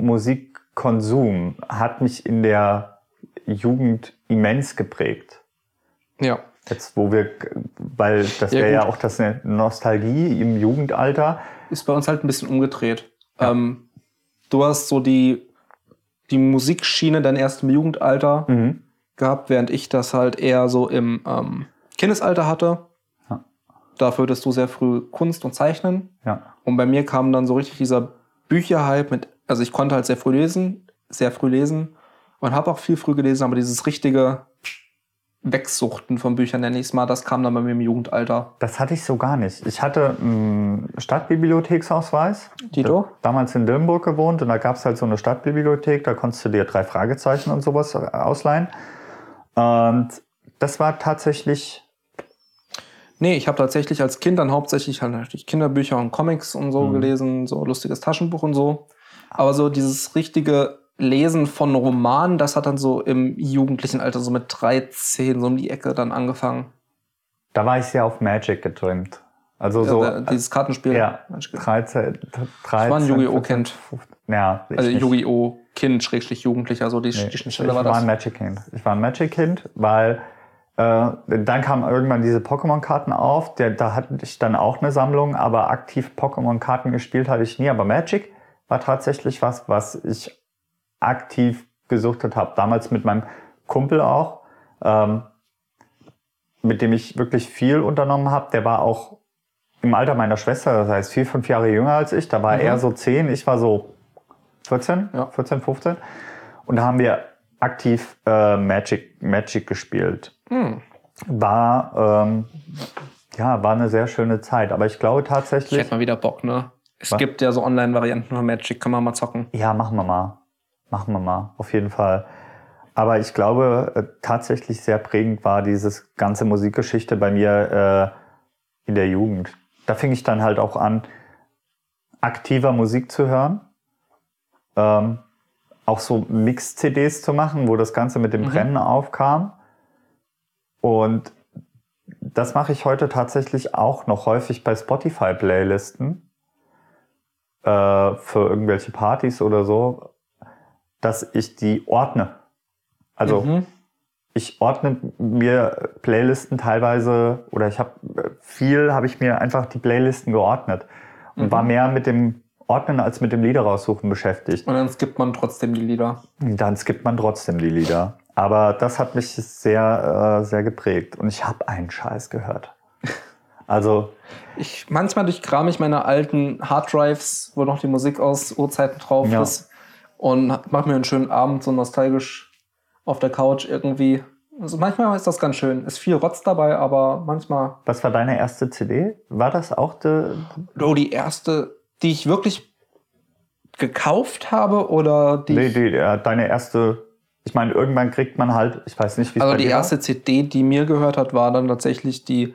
[SPEAKER 1] Musikkonsum hat mich in der Jugend immens geprägt.
[SPEAKER 2] Ja.
[SPEAKER 1] Jetzt, wo wir, weil das
[SPEAKER 2] Ja,
[SPEAKER 1] wäre ja auch das eine Nostalgie im Jugendalter.
[SPEAKER 2] ist bei uns halt ein bisschen umgedreht. Ähm, du hast so die, die Musikschiene dann erst im Jugendalter
[SPEAKER 1] Mhm.
[SPEAKER 2] gehabt, während ich das halt eher so im ähm, Kindesalter hatte.
[SPEAKER 1] Ja.
[SPEAKER 2] Dafür hattest du sehr früh Kunst und Zeichnen.
[SPEAKER 1] Ja.
[SPEAKER 2] Und bei mir kam dann so richtig dieser Bücherhype mit, also ich konnte halt sehr früh lesen, sehr früh lesen und habe auch viel früh gelesen, aber dieses richtige Wegsuchten von Büchern, nenne ich es mal, das kam dann bei mir im Jugendalter.
[SPEAKER 1] Das hatte ich so gar nicht. Ich hatte einen Stadtbibliotheksausweis.
[SPEAKER 2] Tito?
[SPEAKER 1] Damals in Dillenburg gewohnt und da gab es halt so eine Stadtbibliothek, da konntest du dir drei Fragezeichen und sowas ausleihen. Und das war tatsächlich,
[SPEAKER 2] Nee, ich habe tatsächlich als Kind dann hauptsächlich halt natürlich Kinderbücher und Comics und so
[SPEAKER 1] Mhm.
[SPEAKER 2] gelesen, so lustiges Taschenbuch und so. Aber so dieses richtige Lesen von Romanen, das hat dann so im jugendlichen Alter, so mit 13, so um die Ecke dann angefangen.
[SPEAKER 1] da war ich sehr auf Magic getrimmt. Also so
[SPEAKER 2] äh, dieses Kartenspiel.
[SPEAKER 1] ja,
[SPEAKER 2] Ich
[SPEAKER 1] 13, 13
[SPEAKER 2] war ein Yu-Gi-Oh!
[SPEAKER 1] 14,
[SPEAKER 2] Kind.
[SPEAKER 1] 15, Ja, ich
[SPEAKER 2] Also. Yu-Gi-Oh! Kind, Schrägstrich Jugendlicher, so die,
[SPEAKER 1] Nee,
[SPEAKER 2] die
[SPEAKER 1] ich
[SPEAKER 2] Schnittstelle
[SPEAKER 1] war
[SPEAKER 2] war das.
[SPEAKER 1] ein Magic-Kind. Ich war ein Magic-Kind, weil äh, dann kamen irgendwann diese Pokémon-Karten auf. Der, da hatte ich dann auch eine Sammlung, aber aktiv Pokémon-Karten gespielt hatte ich nie. Aber Magic war tatsächlich was, was ich aktiv gesuchtet habe. Damals mit meinem Kumpel auch. Ähm, mit dem ich wirklich viel unternommen habe, der war auch im Alter meiner Schwester, das heißt vier, fünf Jahre jünger als ich. Da war
[SPEAKER 2] Mhm.
[SPEAKER 1] er so zehn, ich war so 14,
[SPEAKER 2] Ja.
[SPEAKER 1] 14, 15. Und da haben wir aktiv äh, Magic, Magic gespielt.
[SPEAKER 2] Hm.
[SPEAKER 1] War, ähm, ja, war eine sehr schöne Zeit. Aber ich glaube
[SPEAKER 2] Ich
[SPEAKER 1] tatsächlich,
[SPEAKER 2] hätte mal wieder Bock, ne? Es
[SPEAKER 1] Was?
[SPEAKER 2] gibt ja so Online-Varianten von Magic, kann man mal zocken.
[SPEAKER 1] ja, machen wir mal. Machen wir mal, auf jeden Fall. Aber ich glaube, äh, tatsächlich sehr prägend war dieses ganze Musikgeschichte bei mir äh, in der Jugend. Da fing ich dann halt auch an, aktiver Musik zu hören. Ähm, auch so Mix-CDs zu machen, wo das Ganze mit dem
[SPEAKER 2] Mhm.
[SPEAKER 1] Brennen aufkam. Und das mache ich heute tatsächlich auch noch häufig bei Spotify-Playlisten äh, für irgendwelche Partys oder so, dass ich die ordne. Also
[SPEAKER 2] Mhm.
[SPEAKER 1] ich ordne mir Playlisten teilweise oder ich habe viel habe ich mir einfach die Playlisten geordnet und
[SPEAKER 2] Mhm.
[SPEAKER 1] war mehr mit dem Ordnen als mit dem Lieder raussuchen beschäftigt.
[SPEAKER 2] Und dann skippt man trotzdem die Lieder.
[SPEAKER 1] Dann skippt man trotzdem die Lieder. Aber das hat mich sehr, äh, sehr geprägt und ich habe einen Scheiß gehört. *laughs* Also
[SPEAKER 2] Ich, manchmal durchkram ich meine alten Harddrives, wo noch die Musik aus Urzeiten drauf
[SPEAKER 1] Ja.
[SPEAKER 2] ist. Und mach mir einen schönen Abend, so nostalgisch auf der Couch irgendwie. Also manchmal ist das ganz schön. Ist viel Rotz dabei, aber manchmal.
[SPEAKER 1] was war deine erste CD? War das auch die,
[SPEAKER 2] Oh, die erste, die ich wirklich gekauft habe oder die.
[SPEAKER 1] die, die, äh, deine erste? Ich meine, irgendwann kriegt man halt, ich weiß nicht, wie es
[SPEAKER 2] also die
[SPEAKER 1] dir war.
[SPEAKER 2] erste CD, die mir gehört hat, war dann tatsächlich die.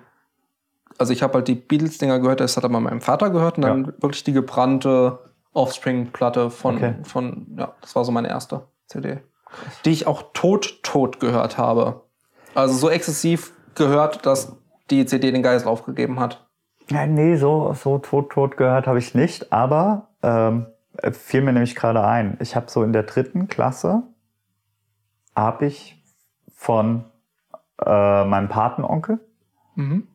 [SPEAKER 2] Also ich habe halt die Beatles-Dinger gehört, das hat aber meinem Vater gehört und dann wirklich die gebrannte Offspring-Platte von,
[SPEAKER 1] Okay.
[SPEAKER 2] von, ja, das war so meine erste CD. Die ich auch tot, tot gehört habe. Also so exzessiv gehört, dass die CD den Geist aufgegeben hat.
[SPEAKER 1] Ja, nee, so, so tot, tot gehört habe ich nicht, aber ähm, äh, fiel mir nämlich gerade ein. Ich habe so in der dritten Klasse, habe ich von äh, meinem Patenonkel
[SPEAKER 2] Mhm.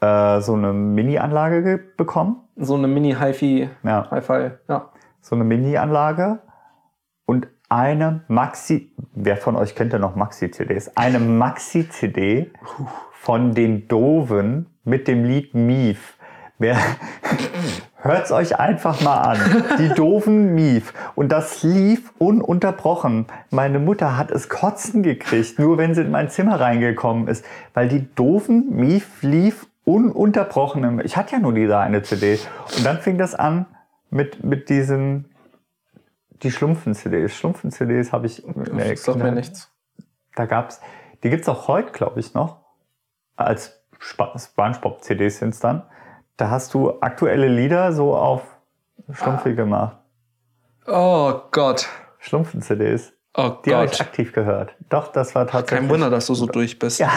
[SPEAKER 1] Äh, so eine Mini-Anlage ge- bekommen.
[SPEAKER 2] So eine Mini-Hi-Fi,
[SPEAKER 1] Ja,
[SPEAKER 2] Hi-Fi, ja.
[SPEAKER 1] so eine Mini-Anlage und eine Maxi, wer von euch kennt denn noch Maxi-CDs? Eine Maxi-CD von den Doven mit dem Lied Mief. Wer, *laughs* hört's euch einfach mal an. Die Doven Mief. Und das lief ununterbrochen. Meine Mutter hat es kotzen gekriegt, nur wenn sie in mein Zimmer reingekommen ist. Weil die Doven Mief lief ununterbrochen. Ich hatte ja nur diese eine CD. Und dann fing das an mit, mit diesen, die Schlumpfen-CDs. Schlumpfen-CDs habe ich. Nee,
[SPEAKER 2] Das sagt mir nichts.
[SPEAKER 1] Da gab's, die gibt's auch heute, glaube ich, noch. Als Spongebob-CDs sind's dann. Da hast du aktuelle Lieder so auf Schlumpfi gemacht.
[SPEAKER 2] Oh Gott.
[SPEAKER 1] Schlumpfen-CDs.
[SPEAKER 2] Oh
[SPEAKER 1] Die habe ich aktiv gehört. Doch, das war tatsächlich.
[SPEAKER 2] Kein Wunder, dass du so durch bist.
[SPEAKER 1] Ja.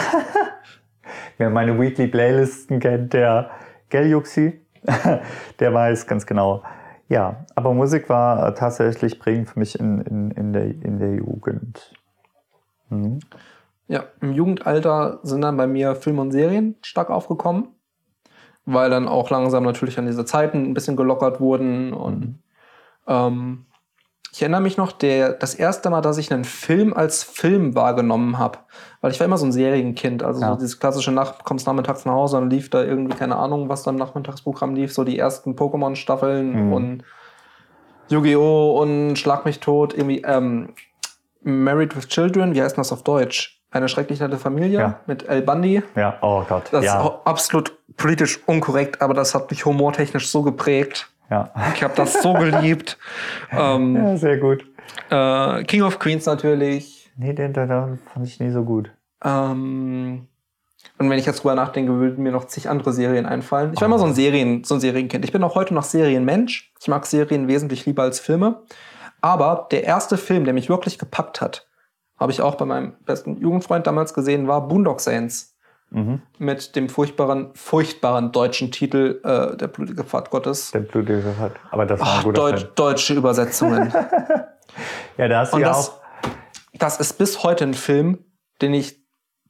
[SPEAKER 1] Wer meine Weekly Playlisten kennt, der Geljuxi, *laughs* der weiß ganz genau. Ja, aber Musik war äh, tatsächlich prägend für mich in, in, in, der, in der Jugend. Mhm.
[SPEAKER 2] Ja, im Jugendalter sind dann bei mir Filme und Serien stark aufgekommen, weil dann auch langsam natürlich an diese Zeiten ein bisschen gelockert wurden. Und ähm, ich erinnere mich noch, der, das erste Mal, dass ich einen Film als Film wahrgenommen habe, weil ich war immer so ein Serienkind, also
[SPEAKER 1] Ja.
[SPEAKER 2] so dieses klassische Nacht, kommst nachmittags nach Hause und lief da irgendwie, keine Ahnung, was da im Nachmittagsprogramm lief, so die ersten Pokémon-Staffeln
[SPEAKER 1] Mhm.
[SPEAKER 2] und Yu-Gi-Oh! und Schlag mich tot, irgendwie, ähm, Married with Children, wie heißt das auf Deutsch? Eine schrecklich nette Familie
[SPEAKER 1] Ja.
[SPEAKER 2] mit El Bundy.
[SPEAKER 1] Ja, oh Gott.
[SPEAKER 2] Das ist
[SPEAKER 1] ja,
[SPEAKER 2] auch absolut politisch unkorrekt, aber das hat mich humortechnisch so geprägt.
[SPEAKER 1] Ja.
[SPEAKER 2] Ich habe das so geliebt. *laughs* ähm,
[SPEAKER 1] ja, sehr gut.
[SPEAKER 2] äh, King of Queens natürlich.
[SPEAKER 1] Nee, den, den, den fand ich nie so gut.
[SPEAKER 2] Ähm, und wenn ich jetzt drüber nachdenke, würden mir noch zig andere Serien einfallen. Ich war immer so ein Serien, so ein Serienkind. Ich bin auch heute noch Serienmensch. Ich mag Serien wesentlich lieber als Filme. Aber der erste Film, der mich wirklich gepackt hat, habe ich auch bei meinem besten Jugendfreund damals gesehen, war Boondock Saints.
[SPEAKER 1] Mhm.
[SPEAKER 2] Mit dem furchtbaren, furchtbaren deutschen Titel äh, Der blutige Pfad Gottes.
[SPEAKER 1] Der blutige hat. Aber das war ein
[SPEAKER 2] Ach,
[SPEAKER 1] guter
[SPEAKER 2] Deut
[SPEAKER 1] Film.
[SPEAKER 2] deutsche Übersetzungen. *laughs*
[SPEAKER 1] Ja, da hast du
[SPEAKER 2] Und
[SPEAKER 1] ja
[SPEAKER 2] das,
[SPEAKER 1] auch.
[SPEAKER 2] das ist bis heute ein Film, den ich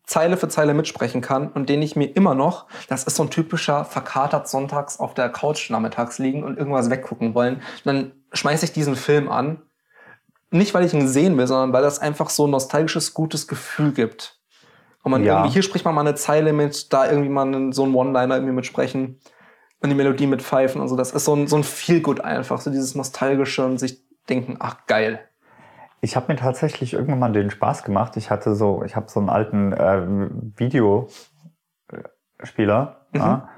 [SPEAKER 2] Zeile für Zeile mitsprechen kann und den ich mir immer noch, das ist so ein typischer verkatert sonntags auf der Couch nachmittags liegen und irgendwas weggucken wollen. Dann schmeiße ich diesen Film an. Nicht, weil ich ihn sehen will, sondern weil das einfach so ein nostalgisches, gutes Gefühl gibt. Und man
[SPEAKER 1] Ja.
[SPEAKER 2] irgendwie, hier spricht man mal eine Zeile mit, da irgendwie mal so einen One-Liner irgendwie mitsprechen und die Melodie mit pfeifen und so. Das ist so ein, so ein Feel-Good einfach, so dieses Nostalgische und sich denken, ach geil.
[SPEAKER 1] Ich habe mir tatsächlich irgendwann mal den Spaß gemacht. Ich hatte so, ich habe so einen alten äh, Videospieler ja,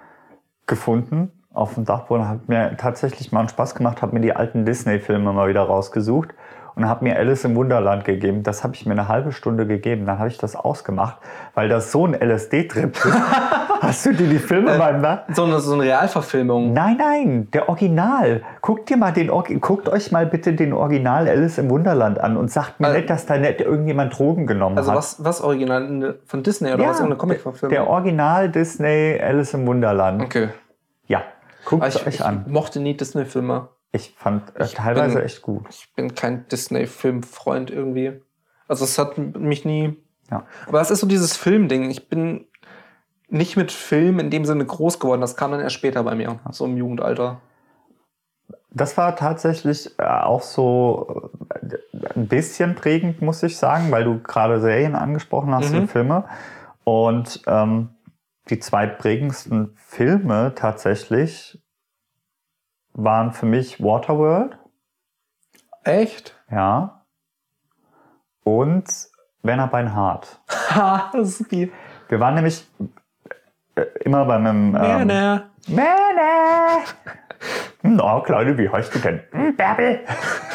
[SPEAKER 1] gefunden auf dem Dachboden. Hat mir tatsächlich mal einen Spaß gemacht, habe mir die alten Disney-Filme mal wieder rausgesucht und habe mir Alice im Wunderland gegeben. Das habe ich mir eine halbe Stunde gegeben. Dann habe ich das ausgemacht, weil das so ein LSD-Trip ist. *laughs* Hast du dir die Filme mal nach?
[SPEAKER 2] So eine, so eine Realverfilmung.
[SPEAKER 1] Nein, nein, der Original. Guckt dir mal den guckt euch mal bitte den Original Alice im Wunderland an und sagt mir
[SPEAKER 2] Also-
[SPEAKER 1] nicht, dass da nicht irgendjemand Drogen genommen
[SPEAKER 2] Also
[SPEAKER 1] hat.
[SPEAKER 2] was, was original Eine- von Disney oder
[SPEAKER 1] Ja,
[SPEAKER 2] was? Irgendeine Comic-Verfilmung?
[SPEAKER 1] der Original Disney Alice im Wunderland.
[SPEAKER 2] Okay.
[SPEAKER 1] Ja, guckt
[SPEAKER 2] ich,
[SPEAKER 1] euch
[SPEAKER 2] ich
[SPEAKER 1] an.
[SPEAKER 2] mochte nie Disney-Filme.
[SPEAKER 1] Ich fand äh,
[SPEAKER 2] ich
[SPEAKER 1] teilweise
[SPEAKER 2] bin-
[SPEAKER 1] echt gut.
[SPEAKER 2] Ich bin kein Disney-Filmfreund irgendwie. Also es hat mich nie.
[SPEAKER 1] Ja.
[SPEAKER 2] Aber das ist so dieses Filmding. Ich bin nicht mit Film in dem Sinne groß geworden. Das kam dann erst später bei mir, so im Jugendalter.
[SPEAKER 1] Das war tatsächlich äh, auch so äh, ein bisschen prägend, muss ich sagen, weil du gerade Serien angesprochen hast
[SPEAKER 2] Mhm.
[SPEAKER 1] und Filme. Und ähm, die zwei prägendsten Filme tatsächlich waren für mich Waterworld,
[SPEAKER 2] Echt?
[SPEAKER 1] ja, und Werner Beinhardt.
[SPEAKER 2] Ha, das ist wie.
[SPEAKER 1] Wir waren nämlich äh, immer bei meinem ähm,
[SPEAKER 2] ne.
[SPEAKER 1] Männer! Na, Kleine, wie heißt du denn? Hm, Bärbel!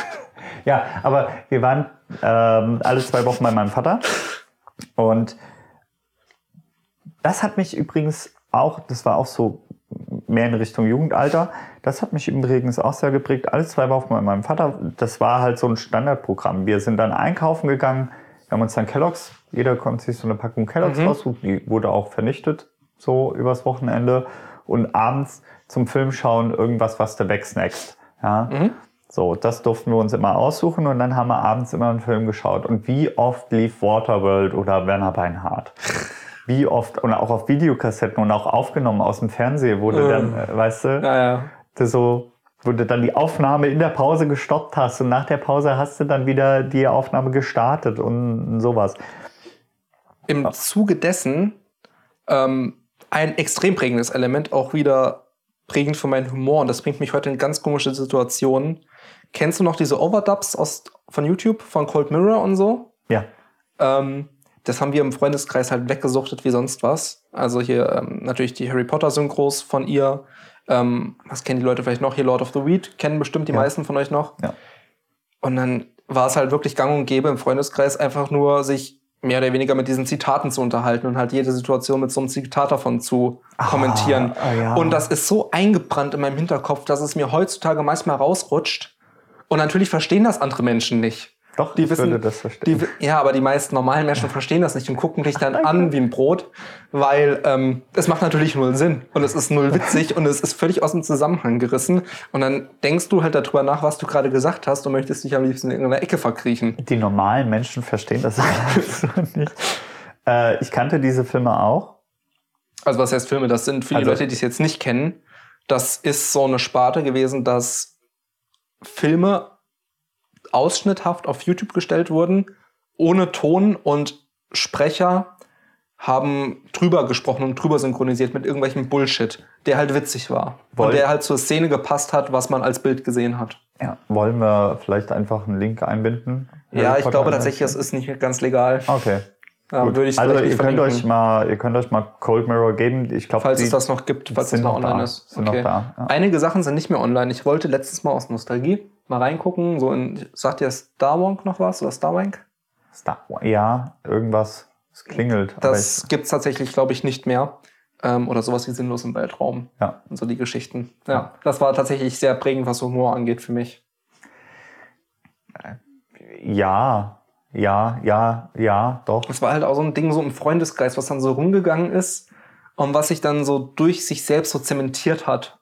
[SPEAKER 1] *laughs* ja, aber wir waren ähm, alle zwei Wochen bei meinem Vater. Und das hat mich übrigens auch, das war auch so mehr in Richtung Jugendalter, das hat mich übrigens auch sehr geprägt. Alle zwei Wochen bei meinem Vater, das war halt so ein Standardprogramm. Wir sind dann einkaufen gegangen, wir haben uns dann Kelloggs, jeder konnte sich so eine Packung Kelloggs
[SPEAKER 2] Mhm.
[SPEAKER 1] raussuchen, die wurde auch vernichtet, so übers Wochenende. Und abends zum Film schauen irgendwas, was du wegsnackst. Ja?
[SPEAKER 2] Mhm.
[SPEAKER 1] So, das durften wir uns immer aussuchen und dann haben wir abends immer einen Film geschaut. Und wie oft lief Waterworld oder Werner Beinhardt? Wie oft, und auch auf Videokassetten und auch aufgenommen aus dem Fernsehen, wurde
[SPEAKER 2] Äh.
[SPEAKER 1] dann, äh, weißt du,
[SPEAKER 2] Ja, ja.
[SPEAKER 1] so, wo du dann die Aufnahme in der Pause gestoppt hast und nach der Pause hast du dann wieder die Aufnahme gestartet und sowas.
[SPEAKER 2] Im Zuge dessen ähm, ein extrem prägendes Element, auch wieder prägend für meinen Humor. Und das bringt mich heute in ganz komische Situationen. Kennst du noch diese Overdubs aus, von YouTube, von Cold Mirror und so?
[SPEAKER 1] Ja.
[SPEAKER 2] Ähm, das haben wir im Freundeskreis halt weggesuchtet wie sonst was. Also hier ähm, natürlich die Harry Potter Synchros von ihr. Ähm, was kennen die Leute vielleicht noch? Hier Lord of the Weed kennen bestimmt die
[SPEAKER 1] Ja.
[SPEAKER 2] meisten von euch noch.
[SPEAKER 1] Ja.
[SPEAKER 2] Und dann war es halt wirklich gang und gäbe im Freundeskreis einfach nur sich mehr oder weniger mit diesen Zitaten zu unterhalten und halt jede Situation mit so einem Zitat davon zu kommentieren.
[SPEAKER 1] ah, ja.
[SPEAKER 2] Und das ist so eingebrannt in meinem Hinterkopf, dass es mir heutzutage manchmal rausrutscht. Und natürlich verstehen das andere Menschen nicht.
[SPEAKER 1] Doch,
[SPEAKER 2] Die wissen,
[SPEAKER 1] das verstehen.
[SPEAKER 2] Die, ja, aber die meisten normalen Menschen verstehen das nicht und gucken dich dann *laughs* an wie ein Brot, weil ähm, es macht natürlich null Sinn und es ist null witzig und es ist völlig aus dem Zusammenhang gerissen. Und dann denkst du halt darüber nach, was du gerade gesagt hast und möchtest dich am liebsten in irgendeiner Ecke verkriechen.
[SPEAKER 1] Die normalen Menschen verstehen das *laughs* alles so nicht. Äh, ich kannte diese Filme auch.
[SPEAKER 2] Also was heißt Filme? Das sind für die
[SPEAKER 1] Also-
[SPEAKER 2] Leute, die es jetzt nicht kennen, das ist so eine Sparte gewesen, dass Filme ausschnitthaft auf YouTube gestellt wurden, ohne Ton und Sprecher haben drüber gesprochen und drüber synchronisiert mit irgendwelchem Bullshit, der halt witzig war.
[SPEAKER 1] Woll-
[SPEAKER 2] und der halt zur Szene gepasst hat, was man als Bild gesehen hat.
[SPEAKER 1] Ja. Wollen wir vielleicht einfach einen Link einbinden?
[SPEAKER 2] Ja, ich glaube tatsächlich, das ist nicht ganz legal.
[SPEAKER 1] Okay.
[SPEAKER 2] Da
[SPEAKER 1] gut.
[SPEAKER 2] würde ich
[SPEAKER 1] also ihr könnt, euch mal, ihr könnt euch mal Cold Mirror geben. Ich glaube,
[SPEAKER 2] falls es das noch gibt, falls es noch online
[SPEAKER 1] da,
[SPEAKER 2] ist.
[SPEAKER 1] sind noch da, ja.
[SPEAKER 2] Einige Sachen sind nicht mehr online. Ich wollte letztens mal aus Nostalgie mal reingucken. So in, sagt dir Starwank noch was oder Starwank?
[SPEAKER 1] Star ja, irgendwas. Es klingelt.
[SPEAKER 2] Das gibt's tatsächlich, glaube ich, nicht mehr. Ähm, oder sowas wie Sinnlos im Weltraum.
[SPEAKER 1] ja.
[SPEAKER 2] Und so die Geschichten. Ja, das war tatsächlich sehr prägend, was Humor angeht für mich.
[SPEAKER 1] ja, ja, ja, ja, doch.
[SPEAKER 2] Es war halt auch so ein Ding so im Freundesgeist, was dann so rumgegangen ist und was sich dann so durch sich selbst so zementiert hat.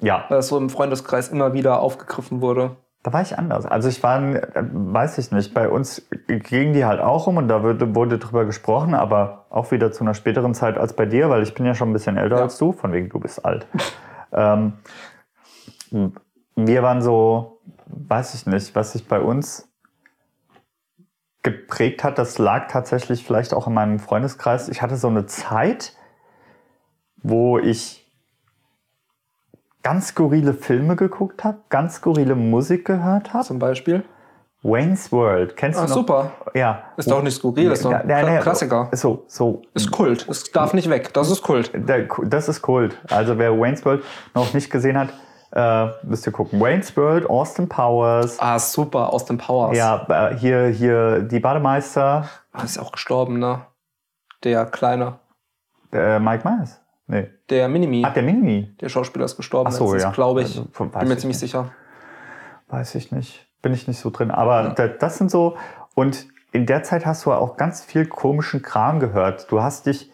[SPEAKER 1] Ja,
[SPEAKER 2] Weil es so im Freundeskreis immer wieder aufgegriffen wurde.
[SPEAKER 1] Da war ich anders. Also ich war, weiß ich nicht, bei uns gingen die halt auch rum und da wurde, wurde drüber gesprochen, aber auch wieder zu einer späteren Zeit als bei dir, weil ich bin ja schon ein bisschen älter
[SPEAKER 2] Ja.
[SPEAKER 1] als du, von wegen du bist alt. *laughs* ähm, wir waren so, weiß ich nicht, was sich bei uns geprägt hat, das lag tatsächlich vielleicht auch in meinem Freundeskreis. Ich hatte so eine Zeit, wo ich ganz skurrile Filme geguckt habe, ganz skurrile Musik gehört habe.
[SPEAKER 2] Zum Beispiel.
[SPEAKER 1] Wayne's World, kennst
[SPEAKER 2] Ah,
[SPEAKER 1] du noch?
[SPEAKER 2] super.
[SPEAKER 1] Ja.
[SPEAKER 2] Ist doch nicht skurril, ist doch ein
[SPEAKER 1] Ja, ja,
[SPEAKER 2] Klassiker.
[SPEAKER 1] So, so.
[SPEAKER 2] Ist Kult. Es darf nicht weg. Das ist Kult.
[SPEAKER 1] Das ist Kult. Also wer Wayne's World noch nicht gesehen hat, äh, müsst ihr gucken. Wayne's World, Austin Powers.
[SPEAKER 2] Ah, super. Aus dem Powers.
[SPEAKER 1] Ja, äh, hier, hier die Bademeister,
[SPEAKER 2] Ah, ist auch gestorben, ne? Der Kleine.
[SPEAKER 1] äh, Mike Myers. Nee.
[SPEAKER 2] Der Minimi.
[SPEAKER 1] Ach, der Mini.
[SPEAKER 2] Der Schauspieler ist gestorben.
[SPEAKER 1] Ach so,
[SPEAKER 2] letztens,
[SPEAKER 1] ja.
[SPEAKER 2] glaube ich.
[SPEAKER 1] Also,
[SPEAKER 2] Bin mir
[SPEAKER 1] ich
[SPEAKER 2] ziemlich
[SPEAKER 1] nicht.
[SPEAKER 2] sicher.
[SPEAKER 1] Weiß ich nicht. Bin ich nicht so drin. Aber da, das sind so. Und in der Zeit hast du auch ganz viel komischen Kram gehört. Du hast dich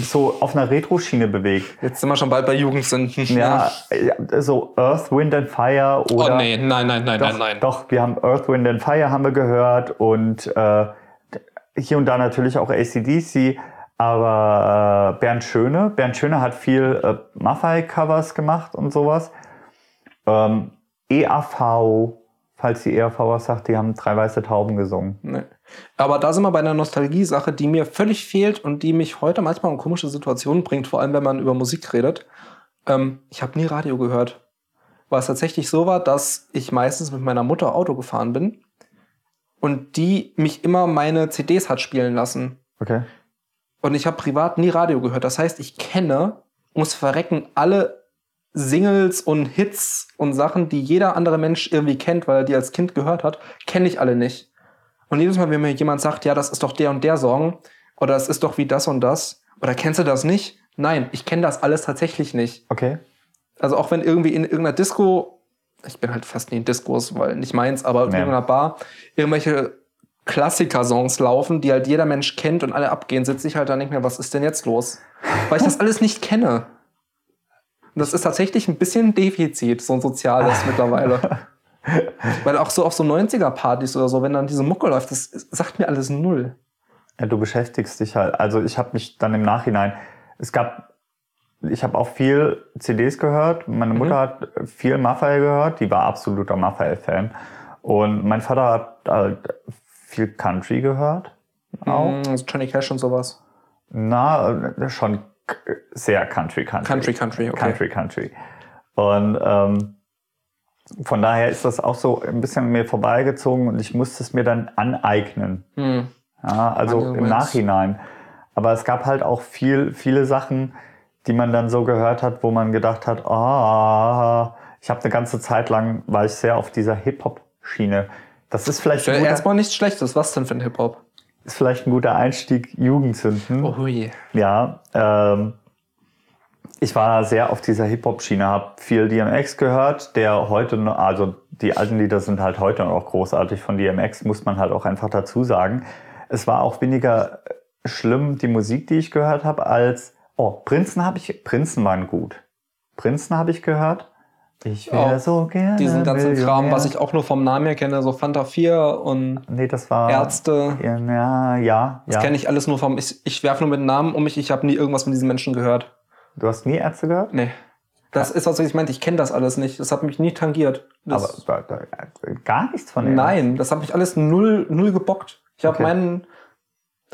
[SPEAKER 1] so auf einer Retro-Schiene bewegt.
[SPEAKER 2] Jetzt sind wir schon bald bei Jugendsünden.
[SPEAKER 1] Ja, ja, so Earth, Wind and Fire
[SPEAKER 2] Oh
[SPEAKER 1] oder.
[SPEAKER 2] nee, nein, nein, nein,
[SPEAKER 1] Doch,
[SPEAKER 2] nein, nein.
[SPEAKER 1] doch, wir haben Earth, Wind and Fire haben wir gehört und äh, hier und da natürlich auch ACDC, aber äh, Bernd Schöne. Bernd Schöne hat viel äh, Maffei-Covers gemacht und sowas. Ähm, EAV, falls die EAV was sagt, die haben drei weiße Tauben gesungen.
[SPEAKER 2] Nee. Aber da sind wir bei einer Nostalgie-Sache, die mir völlig fehlt und die mich heute manchmal in komische Situationen bringt, vor allem wenn man über Musik redet. Ähm, ich habe nie Radio gehört. Weil es tatsächlich so war, dass ich meistens mit meiner Mutter Auto gefahren bin und die mich immer meine CDs hat spielen lassen.
[SPEAKER 1] Okay.
[SPEAKER 2] Und ich habe privat nie Radio gehört. Das heißt, ich kenne, ums Verrecken, alle Singles und Hits und Sachen, die jeder andere Mensch irgendwie kennt, weil er die als Kind gehört hat, kenne ich alle nicht. Und jedes Mal, wenn mir jemand sagt, ja, das ist doch der und der Song, oder es ist doch wie das und das, oder kennst du das nicht? Nein, ich kenne das alles tatsächlich nicht.
[SPEAKER 1] Okay.
[SPEAKER 2] Also auch wenn irgendwie in irgendeiner Disco, ich bin halt fast nie in Discos, weil nicht meins, aber in
[SPEAKER 1] Nee.
[SPEAKER 2] irgendeiner Bar, irgendwelche Klassiker-Songs laufen, die halt jeder Mensch kennt und alle abgehen, sitze ich halt da nicht mehr, was ist denn jetzt los? Weil ich das alles nicht kenne. Und das ist tatsächlich ein bisschen ein Defizit, so ein soziales *laughs* mittlerweile. Weil auch so auf so 90er-Partys oder so, wenn dann diese Mucke läuft, das sagt mir alles null.
[SPEAKER 1] Ja, du beschäftigst dich halt. Also ich habe mich dann im Nachhinein, es gab, ich habe auch viel CDs gehört. Meine Mutter hat viel Maffei gehört, die war absoluter Maffei-Fan. Und mein Vater hat halt viel Country gehört. Auch.
[SPEAKER 2] Mm, also Johnny Cash und sowas.
[SPEAKER 1] Na, äh, schon sehr Country, Country.
[SPEAKER 2] Country, Country, okay.
[SPEAKER 1] Country, Country. Und ähm, von daher ist das auch so ein bisschen mir vorbeigezogen und ich musste es mir dann aneignen.
[SPEAKER 2] Hm.
[SPEAKER 1] Ja, also
[SPEAKER 2] Manche
[SPEAKER 1] im. Nachhinein. Aber es gab halt auch viel, viele Sachen, die man dann so gehört hat, wo man gedacht hat, ah, ich habe eine ganze Zeit lang, war ich sehr auf dieser Hip-Hop-Schiene. Das ist vielleicht, guter,
[SPEAKER 2] erstmal nichts Schlechtes. Was denn für ein Hip-Hop?
[SPEAKER 1] ist vielleicht ein guter Einstieg, Jugendzünden.
[SPEAKER 2] Oh je.
[SPEAKER 1] Ja, ähm, ich war sehr auf dieser Hip-Hop-Schiene, habe viel DMX gehört, der heute, noch- also die alten Lieder sind halt heute noch großartig von DMX, muss man halt auch einfach dazu sagen. Es war auch weniger schlimm, die Musik, die ich gehört habe, als, oh, Prinzen habe ich, Prinzen waren gut. Prinzen habe ich gehört. Ich wäre so gerne
[SPEAKER 2] Diesen ganzen Kram, was ich auch nur vom Namen her kenne, so Fanta 4 und
[SPEAKER 1] Nee, das war...
[SPEAKER 2] Ärzte.
[SPEAKER 1] Ja, ja, ja.
[SPEAKER 2] Das
[SPEAKER 1] ja.
[SPEAKER 2] kenne ich alles nur vom. Ich, ich werfe nur mit Namen um mich, ich habe nie irgendwas von diesen Menschen gehört.
[SPEAKER 1] Du hast nie Ärzte gehört?
[SPEAKER 2] Nee. Das ist, was ich meinte, ich kenne das alles nicht. Das hat mich nie tangiert. Das,
[SPEAKER 1] Aber da- da- gar nichts von Ärzten.
[SPEAKER 2] nein, das hat mich alles null, null gebockt. Ich habe
[SPEAKER 1] Okay.
[SPEAKER 2] meinen.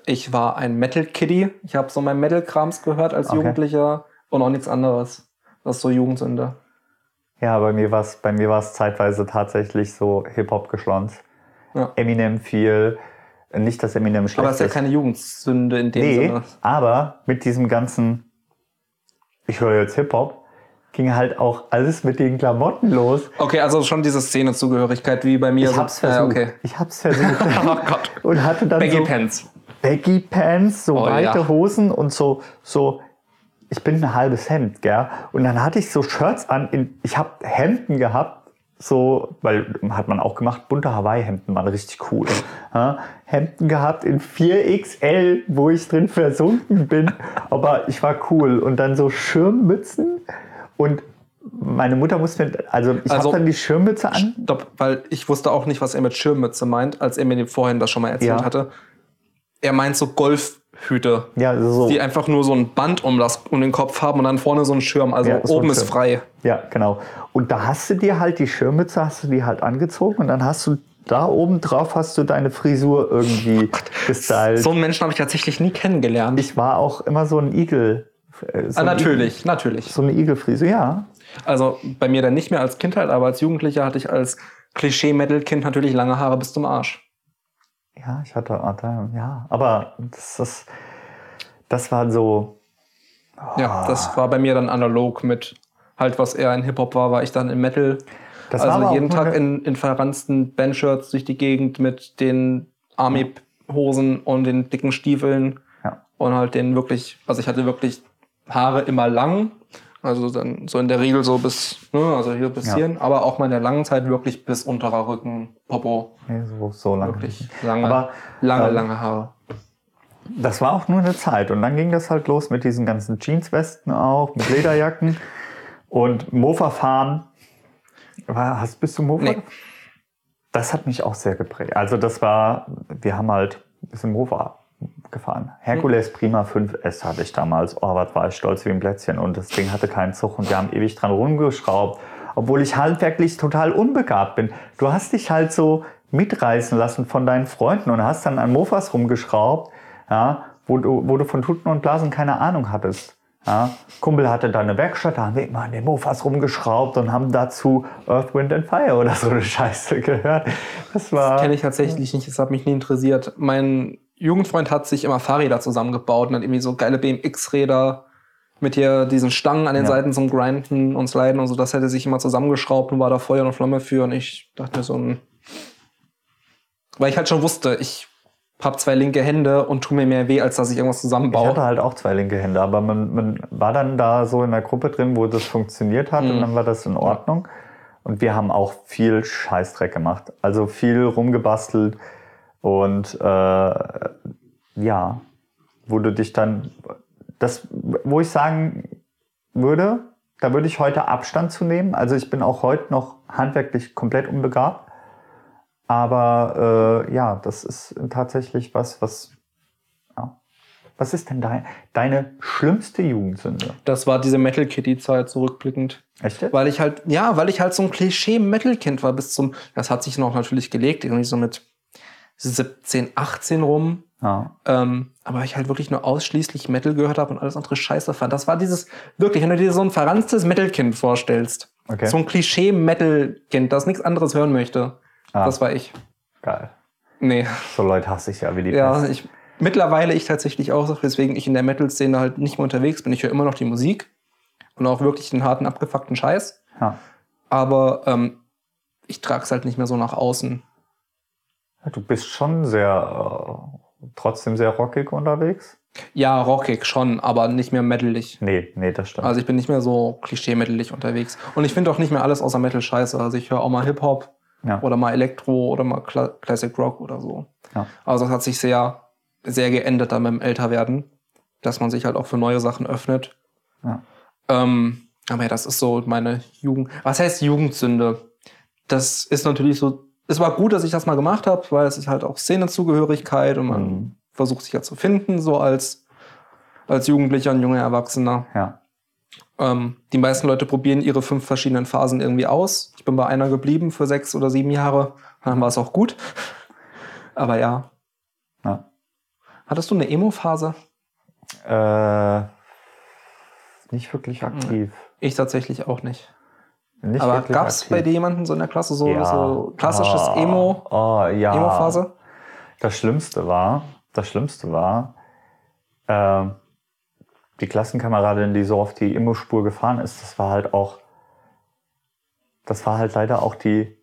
[SPEAKER 2] Ich war ein Metal-Kiddie. Ich habe so mein Metal-Krams gehört als
[SPEAKER 1] Okay.
[SPEAKER 2] Jugendlicher und auch nichts anderes. Das ist so Jugendsünde.
[SPEAKER 1] Ja, bei mir war es bei mir war es zeitweise tatsächlich so Hip-Hop geschlons.
[SPEAKER 2] Ja.
[SPEAKER 1] Eminem viel. Nicht, dass Eminem schlecht
[SPEAKER 2] Aber es ist ja keine Jugendsünde in dem
[SPEAKER 1] Nee,
[SPEAKER 2] Sinne.
[SPEAKER 1] aber mit diesem ganzen, ich höre jetzt Hip-Hop, ging halt auch alles mit den Klamotten los.
[SPEAKER 2] Okay, also schon diese Szenezugehörigkeit wie bei mir.
[SPEAKER 1] Ich hab's versucht.
[SPEAKER 2] Äh, okay.
[SPEAKER 1] Ich hab's versucht. *laughs*
[SPEAKER 2] Oh Gott.
[SPEAKER 1] und hatte dann
[SPEAKER 2] Baggy
[SPEAKER 1] so
[SPEAKER 2] Pants.
[SPEAKER 1] Baggy Pants, so
[SPEAKER 2] Oh,
[SPEAKER 1] weite
[SPEAKER 2] ja.
[SPEAKER 1] Hosen und so, so, ich bin ein halbes Hemd, gell? Und dann hatte ich so Shirts an, in, ich habe Hemden gehabt, so, weil hat man auch gemacht, bunte Hawaii-Hemden waren richtig cool. Ja, Hemden gehabt in 4XL, wo ich drin versunken bin, aber ich war cool. Und dann so Schirmmützen und meine Mutter musste mir, also ich
[SPEAKER 2] Also-
[SPEAKER 1] habe dann die Schirmmütze an.
[SPEAKER 2] Stopp, weil ich wusste auch nicht, was er mit Schirmmütze meint, als er mir vorhin das schon mal erzählt
[SPEAKER 1] Ja.
[SPEAKER 2] hatte. Er meint so Golfhüte,
[SPEAKER 1] Ja, so.
[SPEAKER 2] die einfach nur so ein Band um, das, um den Kopf haben und dann vorne so ein Schirm. Also
[SPEAKER 1] Ja, ein
[SPEAKER 2] oben ist frei.
[SPEAKER 1] Ja, genau. Und da hast du dir halt die Schirmmütze, hast du die halt angezogen und dann hast du da oben drauf hast du deine Frisur irgendwie gestylt.
[SPEAKER 2] So einen Menschen habe ich tatsächlich nie kennengelernt.
[SPEAKER 1] ich war auch immer so ein Igel. äh, So
[SPEAKER 2] ah, natürlich, natürlich.
[SPEAKER 1] Igel, so eine Igelfrisur, ja.
[SPEAKER 2] Also bei mir dann nicht mehr als Kindheit, aber als Jugendlicher hatte ich als Klischee-Metal-Kind natürlich lange Haare bis zum Arsch.
[SPEAKER 1] Ja, ich hatte, hatte ja, aber das, das, das war so,
[SPEAKER 2] Ja, das war bei mir dann analog mit halt, was eher ein Hip-Hop war, war ich dann im Metal.
[SPEAKER 1] das war
[SPEAKER 2] also jeden Tag in, in verranzten Bandshirts durch die Gegend mit den Army-Hosen und den dicken Stiefeln
[SPEAKER 1] Ja.
[SPEAKER 2] und halt den wirklich, also ich hatte wirklich Haare immer lang, also dann so in der Regel so bis, ne, also hier bis
[SPEAKER 1] Ja.
[SPEAKER 2] hierhin, aber auch mal in der langen Zeit wirklich bis unterer Rücken, Popo,
[SPEAKER 1] Nee, so, so lange.
[SPEAKER 2] wirklich lange,
[SPEAKER 1] Aber,
[SPEAKER 2] lange,
[SPEAKER 1] ähm,
[SPEAKER 2] lange Haare.
[SPEAKER 1] Das war auch nur eine Zeit. Und dann ging das halt los mit diesen ganzen Jeanswesten auch, mit Lederjacken und Mofa fahren. Hast, bist du Mofa?
[SPEAKER 2] Nee.
[SPEAKER 1] Das hat mich auch sehr geprägt. Also das war, wir haben halt ein bisschen Mofa gefahren. Hercules Prima 5S hatte ich damals. Oh, was war ich stolz wie ein Plätzchen. Und das Ding hatte keinen Zug und wir haben ewig dran rumgeschraubt. Obwohl ich handwerklich total unbegabt bin. Du hast dich halt so mitreißen lassen von deinen Freunden und hast dann an Mofas rumgeschraubt, ja, wo, du, wo du von Tuten und Blasen keine Ahnung hattest. Ja. Kumpel hatte da eine Werkstatt, da haben wir immer an den Mofas rumgeschraubt und haben dazu Earth, Wind and Fire oder so eine Scheiße gehört. Das war.
[SPEAKER 2] Kenne ich tatsächlich nicht, das hat mich nie interessiert. Mein Jugendfreund hat sich immer Fahrräder zusammengebaut und hat irgendwie so geile BMX-Räder mit hier diesen Stangen an den
[SPEAKER 1] Ja.
[SPEAKER 2] Seiten zum Grinden und Sliden und so. Das hätte sich immer zusammengeschraubt und war da Feuer und Flamme für. Und ich dachte mir so ein. Weil ich halt schon wusste, ich habe zwei linke Hände und tu mir mehr weh, als dass ich irgendwas
[SPEAKER 1] Ich
[SPEAKER 2] zusammenbaue.
[SPEAKER 1] hatte halt auch zwei linke Hände, aber man, man war dann da so in der Gruppe drin, wo das funktioniert hat und
[SPEAKER 2] Mhm.
[SPEAKER 1] dann war das in Ordnung. Und wir haben auch viel Scheißdreck gemacht. Also viel rumgebastelt und äh, ja, wo du dich dann, das, wo ich sagen würde, da würde ich heute Abstand zu nehmen. Also ich bin auch heute noch handwerklich komplett unbegabt. Aber äh, ja, das ist tatsächlich was, was. Ja. Was ist denn dein, deine schlimmste Jugendsünde?
[SPEAKER 2] Das war diese Metal Kitty-Zeit zurückblickend.
[SPEAKER 1] Echt?
[SPEAKER 2] Weil ich halt, ja, weil ich halt so ein Klischee-Metal-Kind war bis zum, das hat sich noch natürlich gelegt, irgendwie so mit 17, 18 rum.
[SPEAKER 1] Ja.
[SPEAKER 2] Ähm, aber ich halt wirklich nur ausschließlich Metal gehört habe und alles andere scheiße fand. Das war dieses, wirklich, wenn du dir so ein verranztes Metal-Kind vorstellst.
[SPEAKER 1] Okay.
[SPEAKER 2] So ein Klischee-Metal-Kind, das nichts anderes hören möchte.
[SPEAKER 1] Ah.
[SPEAKER 2] Das war ich.
[SPEAKER 1] Geil.
[SPEAKER 2] Nee.
[SPEAKER 1] So Leute hasse ich ja wie die
[SPEAKER 2] Ja, ich, mittlerweile ich tatsächlich auch, weswegen ich in der Metal-Szene halt nicht mehr unterwegs bin. Ich höre immer noch die Musik und auch wirklich den harten, abgefuckten Scheiß.
[SPEAKER 1] Ja.
[SPEAKER 2] Aber ähm, ich trage es halt nicht mehr so nach außen.
[SPEAKER 1] Du bist schon sehr, äh, trotzdem sehr rockig unterwegs?
[SPEAKER 2] Ja, rockig schon, aber nicht mehr metalig.
[SPEAKER 1] Nee, nee, das stimmt.
[SPEAKER 2] Also ich bin nicht mehr so klischee-metalig unterwegs. Und ich finde auch nicht mehr alles außer Metal scheiße. Also ich höre auch mal Hip-Hop
[SPEAKER 1] ja.
[SPEAKER 2] oder mal Elektro oder mal Cla Classic Rock oder so.
[SPEAKER 1] Ja.
[SPEAKER 2] Also das hat sich sehr, sehr geändert dann beim Älterwerden, dass man sich halt auch für neue Sachen öffnet.
[SPEAKER 1] Ja.
[SPEAKER 2] Ähm, aber ja, das ist so meine Jugend. Was heißt Jugendsünde? Das ist natürlich so. Es war gut, dass ich das mal gemacht habe, weil es ist halt auch Szenezugehörigkeit und man
[SPEAKER 1] Mhm.
[SPEAKER 2] versucht sich ja zu finden, so als, als Jugendlicher und junger Erwachsener.
[SPEAKER 1] ja.
[SPEAKER 2] Ähm, die meisten Leute probieren ihre fünf verschiedenen Phasen irgendwie aus. Ich bin bei einer geblieben für sechs oder sieben Jahre. Dann war es auch gut. Aber ja.
[SPEAKER 1] Ja.
[SPEAKER 2] Hattest du eine Emo-Phase?
[SPEAKER 1] Äh, nicht wirklich aktiv.
[SPEAKER 2] Ich tatsächlich auch nicht.
[SPEAKER 1] Nicht
[SPEAKER 2] Aber gab es bei dir jemanden so in der Klasse so,
[SPEAKER 1] Ja.
[SPEAKER 2] so klassisches
[SPEAKER 1] Oh,
[SPEAKER 2] Emo,
[SPEAKER 1] Oh, ja.
[SPEAKER 2] Emo-Phase?
[SPEAKER 1] Das Schlimmste war, das Schlimmste war, äh, die Klassenkameradin, die so auf die Immo-Spur gefahren ist, das war halt auch, das war halt leider auch die,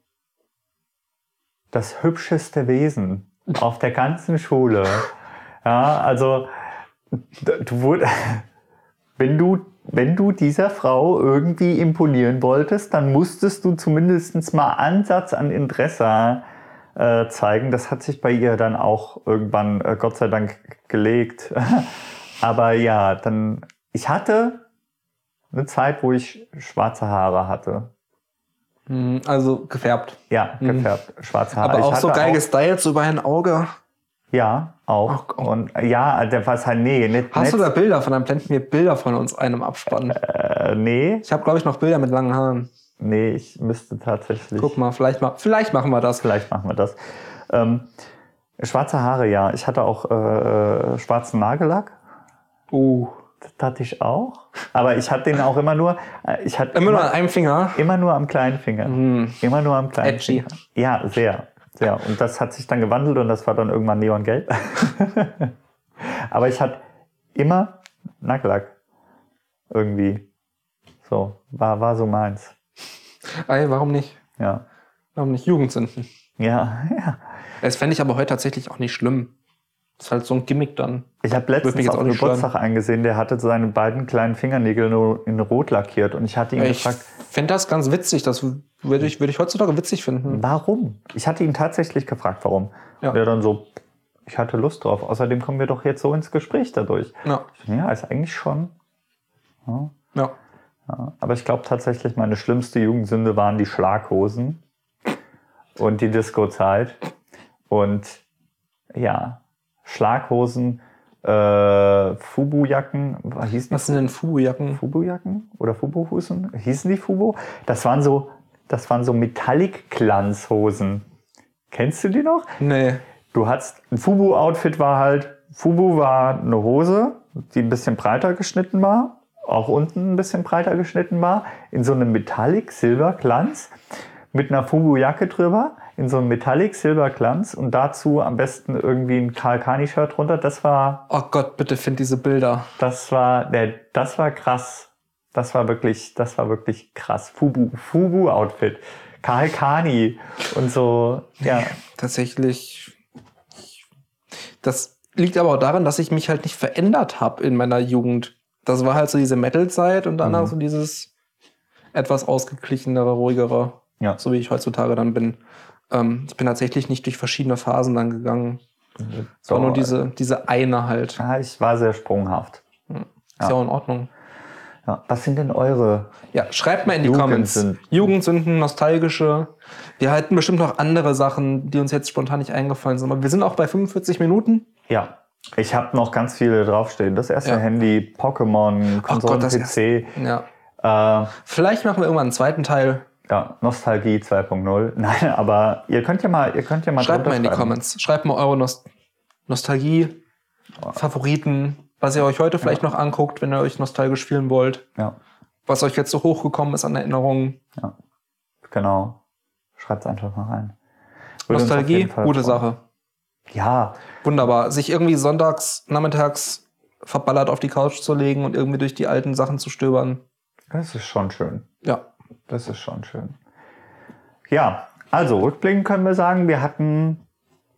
[SPEAKER 1] das hübscheste Wesen auf der ganzen Schule. *laughs* Ja, also, du *laughs* wenn du, wenn du dieser Frau irgendwie imponieren wolltest, dann musstest du zumindest mal Ansatz an Interesse äh, zeigen. Das hat sich bei ihr dann auch irgendwann, äh, Gott sei Dank, gelegt. *laughs* Aber ja, dann, ich hatte eine Zeit, wo ich schwarze Haare hatte.
[SPEAKER 2] Hm, Also gefärbt.
[SPEAKER 1] Ja,
[SPEAKER 2] Mhm.
[SPEAKER 1] gefärbt, schwarze Haare.
[SPEAKER 2] Aber auch so geil gestylt, so über ein Auge.
[SPEAKER 1] Ja, auch.
[SPEAKER 2] Oh, oh.
[SPEAKER 1] Und ja, der war halt, nee, nicht,
[SPEAKER 2] Hast du
[SPEAKER 1] nicht,
[SPEAKER 2] da Bilder von? Dann blenden wir Bilder von uns einem abspannen.
[SPEAKER 1] äh, nee.
[SPEAKER 2] Ich habe, glaube ich, noch Bilder mit langen Haaren.
[SPEAKER 1] Nee, ich müsste tatsächlich.
[SPEAKER 2] Guck mal, vielleicht, ma vielleicht machen wir das.
[SPEAKER 1] Vielleicht machen wir das. Ähm, schwarze Haare, ja. Ich hatte auch äh, schwarzen Nagellack.
[SPEAKER 2] Uh.
[SPEAKER 1] Das hatte ich auch. Aber ich hatte den auch immer nur. äh, Ich hatte
[SPEAKER 2] Immer nur an einem Finger.
[SPEAKER 1] immer nur am kleinen Finger. Immer nur am kleinen
[SPEAKER 2] Edgy.
[SPEAKER 1] Finger. Ja, sehr. Sehr. Und das hat sich dann gewandelt und das war dann irgendwann neongelb. *laughs* Aber ich hatte immer Nagellack. Irgendwie. So. War, war so meins.
[SPEAKER 2] Ey, warum nicht?
[SPEAKER 1] Ja.
[SPEAKER 2] Warum nicht Jugendsünden?
[SPEAKER 1] Ja, *laughs* ja.
[SPEAKER 2] Das fände ich aber heute tatsächlich auch nicht schlimm. Das ist halt so ein Gimmick dann.
[SPEAKER 1] Ich habe letztens auf Geburtstag eingesehen, der hatte seine beiden kleinen Fingernägel nur in Rot lackiert und ich hatte ihn
[SPEAKER 2] Ich
[SPEAKER 1] gefragt,
[SPEAKER 2] fände das ganz witzig. Das würde ich, würde ich heutzutage witzig finden.
[SPEAKER 1] warum? Ich hatte ihn tatsächlich gefragt, warum.
[SPEAKER 2] Ja.
[SPEAKER 1] Und er dann so, ich hatte Lust drauf. Außerdem kommen wir doch jetzt so ins Gespräch dadurch.
[SPEAKER 2] Ja.
[SPEAKER 1] Ich Ja, ist eigentlich schon. Ja,
[SPEAKER 2] ja.
[SPEAKER 1] ja. Aber ich glaube tatsächlich, meine schlimmste Jugendsünde waren die Schlaghosen und die Disco-Zeit. Und ja, Schlaghosen, äh, Fubu-Jacken, hießen die
[SPEAKER 2] Was sind denn Fubu-Jacken?
[SPEAKER 1] Fubu-Jacken oder Fubu-Hosen? Hießen die Fubu? Das waren so, das waren so Metallic-Glanzhosen. Kennst du die noch?
[SPEAKER 2] Nee.
[SPEAKER 1] Du hattest, ein Fubu-Outfit war halt, Fubu war eine Hose, die ein bisschen breiter geschnitten war, auch unten ein bisschen breiter geschnitten war, in so einem Metallic-Silberglanz, mit einer Fubu-Jacke drüber, in so einem Metallic-Silberglanz und dazu am besten irgendwie ein Karl Kani-Shirt drunter. Das war
[SPEAKER 2] Oh Gott, bitte find diese Bilder.
[SPEAKER 1] das war, der, das war krass. Das war wirklich, das war wirklich krass. Fubu, Fubu-Outfit. Karl Kani und so, ja.
[SPEAKER 2] Tatsächlich. Das liegt aber auch daran, dass ich mich halt nicht verändert habe in meiner Jugend. Das war halt so diese Metal-Zeit und danach
[SPEAKER 1] Mhm.
[SPEAKER 2] so dieses etwas ausgeglichenere, ruhigere,
[SPEAKER 1] Ja.
[SPEAKER 2] so wie ich heutzutage dann bin. Ähm, ich bin tatsächlich nicht durch verschiedene Phasen dann gegangen. Es war nur diese, diese eine halt.
[SPEAKER 1] Ja, ich war sehr sprunghaft.
[SPEAKER 2] Ist
[SPEAKER 1] Ja.
[SPEAKER 2] ja auch in Ordnung.
[SPEAKER 1] Ja. Was sind denn eure?
[SPEAKER 2] Ja, schreibt mal in die
[SPEAKER 1] Jugendsünden.
[SPEAKER 2] Comments. Jugendsünden, nostalgische. Wir halten bestimmt noch andere Sachen, die uns jetzt spontan nicht eingefallen sind. Aber wir sind auch bei 45 Minuten.
[SPEAKER 1] Ja. Ich habe noch ganz viele draufstehen. Das erste
[SPEAKER 2] Ja.
[SPEAKER 1] Handy, Pokémon, Konsolen,
[SPEAKER 2] das
[SPEAKER 1] PC,
[SPEAKER 2] Ja.
[SPEAKER 1] äh,
[SPEAKER 2] Vielleicht machen wir irgendwann einen zweiten Teil.
[SPEAKER 1] Ja, Nostalgie 2.0. *laughs* Nein, aber ihr könnt ja mal, ihr könnt ja mal
[SPEAKER 2] Schreibt mal in die. Comments. Schreibt mal eure Nost Nostalgie, Favoriten, was ihr euch heute vielleicht noch anguckt, wenn ihr euch nostalgisch fühlen wollt.
[SPEAKER 1] Ja,
[SPEAKER 2] Was euch jetzt so hochgekommen ist an Erinnerungen.
[SPEAKER 1] genau. Schreibt's einfach mal rein. Würde
[SPEAKER 2] Nostalgie, gute
[SPEAKER 1] freuen.
[SPEAKER 2] Sache.
[SPEAKER 1] Ja,
[SPEAKER 2] Wunderbar. Sich irgendwie sonntags, nachmittags verballert auf die Couch zu legen und irgendwie durch die alten Sachen zu stöbern.
[SPEAKER 1] das ist schon schön.
[SPEAKER 2] Ja.
[SPEAKER 1] Das ist schon schön. Ja, also rückblickend können wir sagen, wir hatten,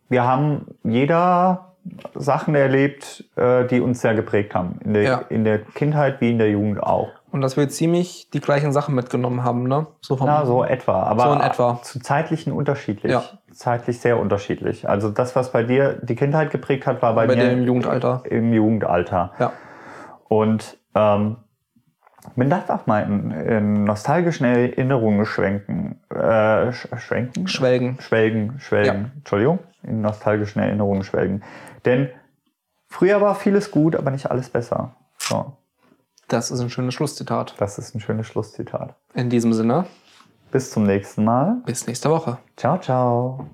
[SPEAKER 1] wir haben jeder Sachen erlebt, äh, die uns sehr geprägt haben. In der,
[SPEAKER 2] Ja.
[SPEAKER 1] in der Kindheit wie in der Jugend auch.
[SPEAKER 2] Und dass wir ziemlich die gleichen Sachen mitgenommen haben, ne? So vom
[SPEAKER 1] Na, so etwa. Aber
[SPEAKER 2] So in etwa.
[SPEAKER 1] zu zeitlichen unterschiedlich.
[SPEAKER 2] Ja.
[SPEAKER 1] Zeitlich sehr unterschiedlich. Also das, was bei dir die Kindheit geprägt hat, war bei,
[SPEAKER 2] bei
[SPEAKER 1] mir
[SPEAKER 2] dem Jugendalter.
[SPEAKER 1] im Jugendalter.
[SPEAKER 2] Ja.
[SPEAKER 1] Und ähm, man darf auch mal in, in nostalgischen Erinnerungen schwenken. Äh, sch schwenken?
[SPEAKER 2] Schwelgen.
[SPEAKER 1] Schwelgen, schwelgen. Entschuldigung, in nostalgischen Erinnerungen schwelgen. Denn früher war vieles gut, aber nicht alles besser. So,
[SPEAKER 2] Das ist ein schönes Schlusszitat.
[SPEAKER 1] das ist ein schönes Schlusszitat.
[SPEAKER 2] In diesem Sinne,
[SPEAKER 1] Bis zum nächsten Mal.
[SPEAKER 2] bis nächste Woche.
[SPEAKER 1] Ciao, ciao.